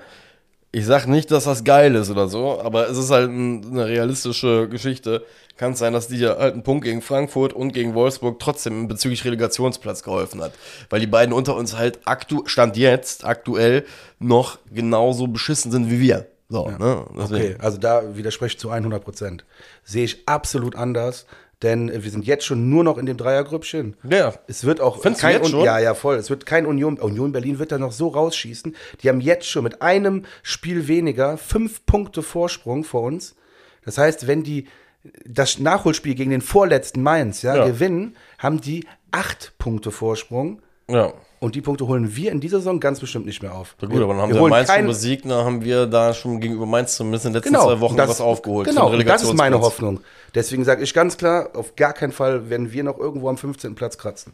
ich sag nicht, dass das geil ist oder so, aber es ist halt ein, eine realistische Geschichte. Kann es sein, dass dir halt ein Punkt gegen Frankfurt und gegen Wolfsburg trotzdem bezüglich Relegationsplatz geholfen hat. Weil die beiden unter uns halt aktu Stand jetzt aktuell noch genauso beschissen sind wie wir. So, ne? Okay, also da widerspreche ich zu 100 Prozent. Sehe ich absolut anders, denn wir sind jetzt schon nur noch in dem Dreiergrüppchen. Ja. Es wird auch Findest du kein Un- schon? Ja, ja, voll. Es wird kein Union. Union Berlin wird da noch so rausschießen. Die haben jetzt schon mit einem Spiel weniger fünf Punkte Vorsprung vor uns. Das heißt, wenn die das Nachholspiel gegen den vorletzten Mainz ja, Ja. gewinnen, haben die acht Punkte Vorsprung. Ja. Und die Punkte holen wir in dieser Saison ganz bestimmt nicht mehr auf. Na gut, aber dann haben wir sie holen Mainz schon besiegt, dann haben wir da schon gegenüber Mainz zumindest in den letzten genau, zwei Wochen das, was aufgeholt. Genau, das ist meine. Hoffnung. Deswegen sage ich ganz klar, auf gar keinen Fall werden wir noch irgendwo am 15. Platz kratzen.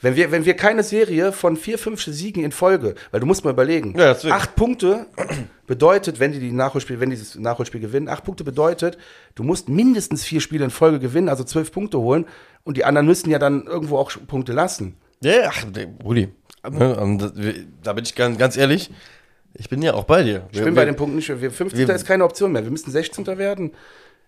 Wenn wir, wenn wir keine Serie von vier, fünf Siegen in Folge, weil du musst mal überlegen, Ja, acht Punkte bedeutet, wenn die, die Nachholspiel, wenn die das Nachholspiel gewinnen, acht Punkte bedeutet, du musst mindestens vier Spiele in Folge gewinnen, also zwölf Punkte holen und die anderen müssen ja dann irgendwo auch Punkte lassen. Ja, ach, Rudi, ne, wir- da bin ich ganz, ganz ehrlich, ich bin ja auch bei dir. Ich bin bei dem Punkt nicht, wir 15. wir- ist keine Option mehr. Wir müssen 16. werden.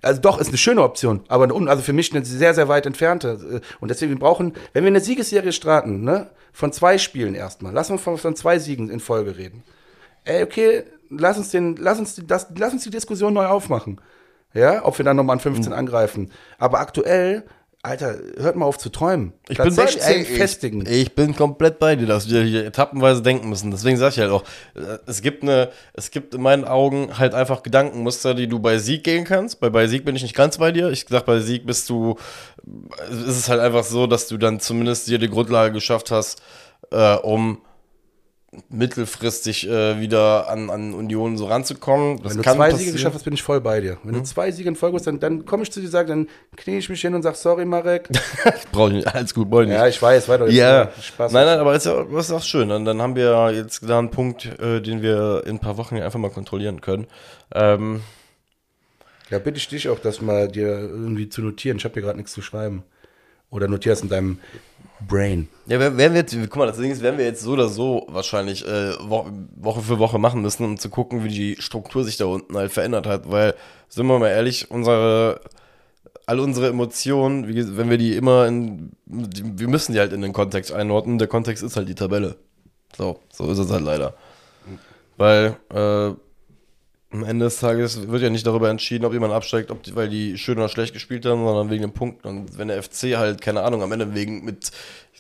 Also doch, ist eine schöne Option, aber eine, also für mich eine sehr, sehr weit entfernte. Und deswegen wir brauchen, wenn wir eine Siegesserie starten, ne, von zwei Spielen erstmal, lass uns von, von zwei Siegen in Folge reden. Ey, okay, lass uns den, lass uns die, das, lass uns die Diskussion neu aufmachen. Ja, ob wir dann nochmal an 15 Mhm. angreifen. Aber aktuell, Alter, hört mal auf zu träumen. Ich bin bei 16 ey, festigen. Ich, ich bin komplett bei dir, dass wir hier etappenweise denken müssen. Deswegen sage ich halt auch, äh, es gibt eine, es gibt in meinen Augen halt einfach Gedankenmuster, die du bei Sieg gehen kannst. Bei, bei Sieg bin ich nicht ganz bei dir. Ich sag, bei Sieg bist du, ist es halt einfach so, dass du dann zumindest dir die Grundlage geschafft hast, äh, um mittelfristig äh, wieder an, an Union so ranzukommen. Das Wenn du zwei. Siege geschafft hast, bin ich voll bei dir. Wenn du zwei Siege in Folge hast, dann, dann komme ich zu dir sage, dann knie ich mich hin und sag sorry, Marek. Brauch ich nicht. Alles gut, brauch ich nicht. ja, ich weiß, weiter. Ja, Spaß. nein, nein, aber ist ja ist auch schön. Und dann haben wir jetzt da einen Punkt, äh, den wir in ein paar Wochen einfach mal kontrollieren können. Ähm, Ja, bitte ich dich auch, das mal dir irgendwie zu notieren. Ich habe hier gerade nichts zu schreiben. Oder notierst in deinem Brain. ja, wer- werden wir jetzt, guck mal, das Ding ist, werden wir jetzt so oder so wahrscheinlich äh, Wo Woche für Woche machen müssen, um zu gucken, wie die Struktur sich da unten halt verändert hat. Weil, sind wir mal ehrlich, unsere, all unsere Emotionen, wie, wenn wir die immer in, die, wir müssen die halt in den Kontext einordnen. Der Kontext ist halt die Tabelle. So, so ist es halt leider. Weil, äh, am Ende des Tages wird ja nicht darüber entschieden, ob jemand absteigt, ob die, weil die schön oder schlecht gespielt haben, sondern wegen dem Punkt. Und wenn der FC halt, keine Ahnung, am Ende wegen mit,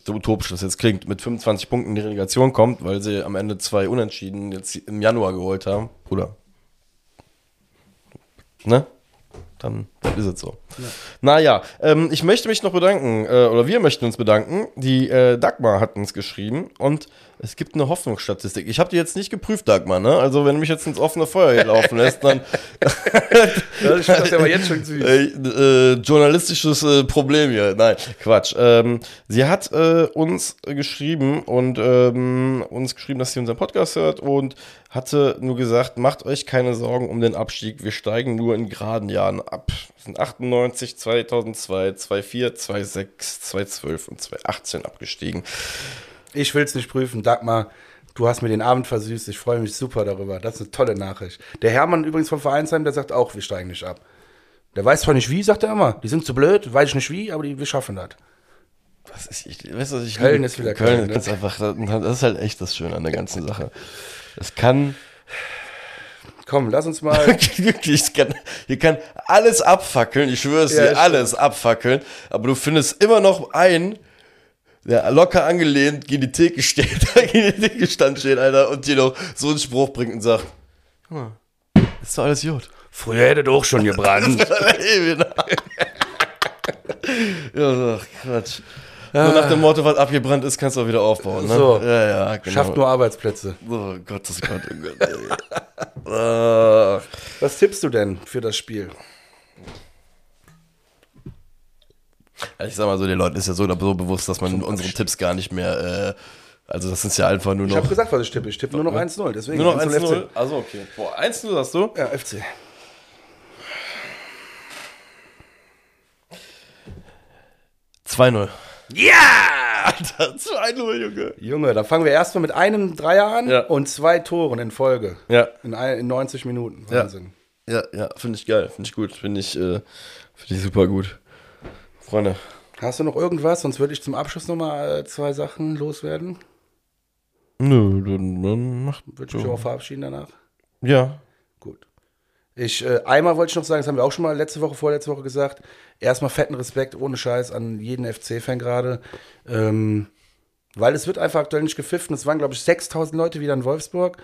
so utopisch das jetzt klingt, mit 25 Punkten in die Relegation kommt, weil sie am Ende zwei Unentschieden jetzt im Januar geholt haben, Bruder. Ne? Dann ist es so. Naja, ähm, ich möchte mich noch bedanken, äh, oder wir möchten uns bedanken. Die äh, Dagmar hat uns geschrieben und es gibt eine Hoffnungsstatistik. Ich habe die jetzt nicht geprüft, Dagmar, ne? Also wenn du mich jetzt ins offene Feuer hier laufen lässt, dann Ja, ich finde das aber jetzt schon süß. äh, äh, journalistisches äh, Problem hier. Nein, Quatsch. Ähm, sie hat äh, uns geschrieben und ähm, uns geschrieben, dass sie unseren Podcast hört und hatte nur gesagt, macht euch keine Sorgen um den Abstieg. Wir steigen nur in geraden Jahren ab. Wir sind 98, 2002, 2004, 2006, 2012 und 2018 abgestiegen. Ich will es nicht prüfen. Dagmar, Du hast mir den Abend versüßt. Ich freue mich super darüber. Das ist eine tolle Nachricht. Der Hermann übrigens vom Vereinsheim, der sagt auch, wir steigen nicht ab. Der weiß zwar nicht wie, sagt er immer. Die sind zu blöd, weiß ich nicht wie, aber die, wir schaffen das. Was ist, ich, weißt du, was ich Köln liebe? ist wieder Köln. Köln, ne? ist einfach, das ist halt echt das Schöne an der ganzen Sache. Es kann Komm, lass uns mal. Es kann, hier kann alles abfackeln, ich schwöre es Ja, dir, alles abfackeln, aber du findest immer noch einen, der locker angelehnt gegen die Theke steht, gegen die Theke stand steht, Alter, und dir noch so einen Spruch bringt und sagt, mal, ist doch alles gut. Früher hätte doch schon gebrannt. ja, ach, Quatsch. So nach dem Motto, was abgebrannt ist, kannst du auch wieder aufbauen, ne? So. Ja, ja, genau. Schafft nur Arbeitsplätze. Oh Gott, das Gott, oh Gott. Was tippst du denn für das Spiel? Also ich sag mal so, den Leuten ist ja so, so bewusst, dass man unsere Tipps gar nicht mehr, äh, also das ist ja einfach nur Ich habe noch. gesagt, was ich tippe. Ich tippe nur noch 1-0. Deswegen Nur noch 1-0 1-0. Also okay. Boah, 1-0 sagst du? Ja, FC. Ja! 2-0. Ja! Alter, 2-0, Junge. Junge, da fangen wir erstmal mit einem Dreier an Ja. und zwei Toren in Folge. Ja. In, ein, in 90 Minuten. Ja. Wahnsinn. Ja, ja, finde ich geil, finde ich gut, finde ich, äh, finde ich super gut. Freunde. Hast du noch irgendwas? Sonst würde ich zum Abschluss nochmal äh, zwei Sachen loswerden. Nö, dann, dann macht. Würde ich mich auch verabschieden danach. Ja. Gut. Ich, äh, einmal wollte ich noch sagen, das haben wir auch schon mal letzte Woche, vorletzte Woche gesagt. Erstmal fetten Respekt, ohne Scheiß, an jeden FC-Fan gerade. Ähm, weil es wird einfach aktuell nicht gepfiffen. Es waren, glaube ich, 6000 Leute wieder in Wolfsburg.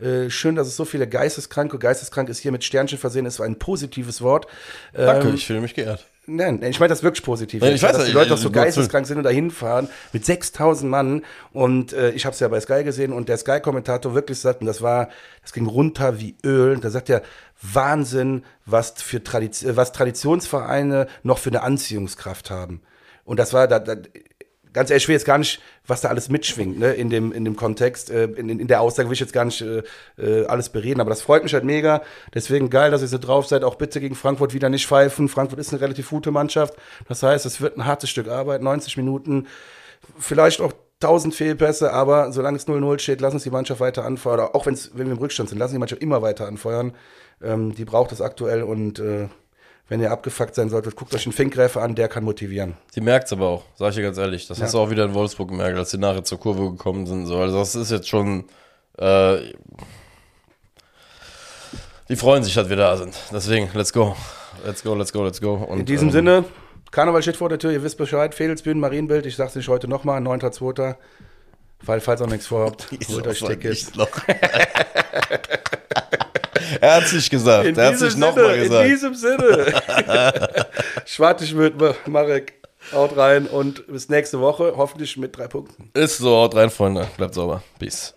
Äh, schön, dass es so viele Geisteskranke, Geisteskrank ist hier mit Sternchen versehen, ist ein positives Wort. Danke, Ähm, ich fühle mich geehrt. Nein, ich meine das wirklich positiv. Nein, ich weiß dass die Leute ich- auch so geisteskrank sind und da hinfahren mit 6000 Mann. Und äh, ich habe es ja bei Sky gesehen und der Sky-Kommentator wirklich sagt, und das war, das ging runter wie Öl. Da sagt er, Wahnsinn, was für Tradition, was Traditionsvereine noch für eine Anziehungskraft haben. Und das war, da, da, ganz ehrlich, ich will jetzt gar nicht, was da alles mitschwingt, ne, in dem, in dem Kontext, äh, in, in der Aussage will ich jetzt gar nicht äh, äh, alles bereden, aber das freut mich halt mega. Deswegen geil, dass ihr so drauf seid. Auch bitte gegen Frankfurt wieder nicht pfeifen. Frankfurt ist eine relativ gute Mannschaft. Das heißt, es wird ein hartes Stück Arbeit, 90 Minuten, vielleicht auch 1000 Fehlpässe, aber solange es 0-0 steht, lassen uns die Mannschaft weiter anfeuern. Auch wenn's, wenn wir im Rückstand sind, lassen die Mannschaft immer weiter anfeuern. Ähm, die braucht es aktuell und äh, wenn ihr abgefuckt sein solltet, guckt euch den Finkgräfer an, der kann motivieren. Sie merkt's aber auch, sag ich dir ganz ehrlich. Das hast du auch wieder in Wolfsburg gemerkt, als sie nachher zur Kurve gekommen sind. So. Also das ist jetzt schon. Äh, die freuen sich, dass wir da sind. Deswegen, let's go. Let's go, let's go, let's go. Und, In diesem ähm, Sinne, Karneval steht vor der Tür, ihr wisst Bescheid. Fedelsbühnen, Marienbild, ich sag's nicht heute nochmal, 9.2. Weil, falls ihr nichts vorhabt, holt euch Tickets. er hat's nicht gesagt. In er nicht Sinne, nochmal in gesagt. diesem Sinne. Schwartig mit Marek. Haut rein und bis nächste Woche, hoffentlich mit drei Punkten. Ist so, haut rein, Freunde. Bleibt sauber. Peace.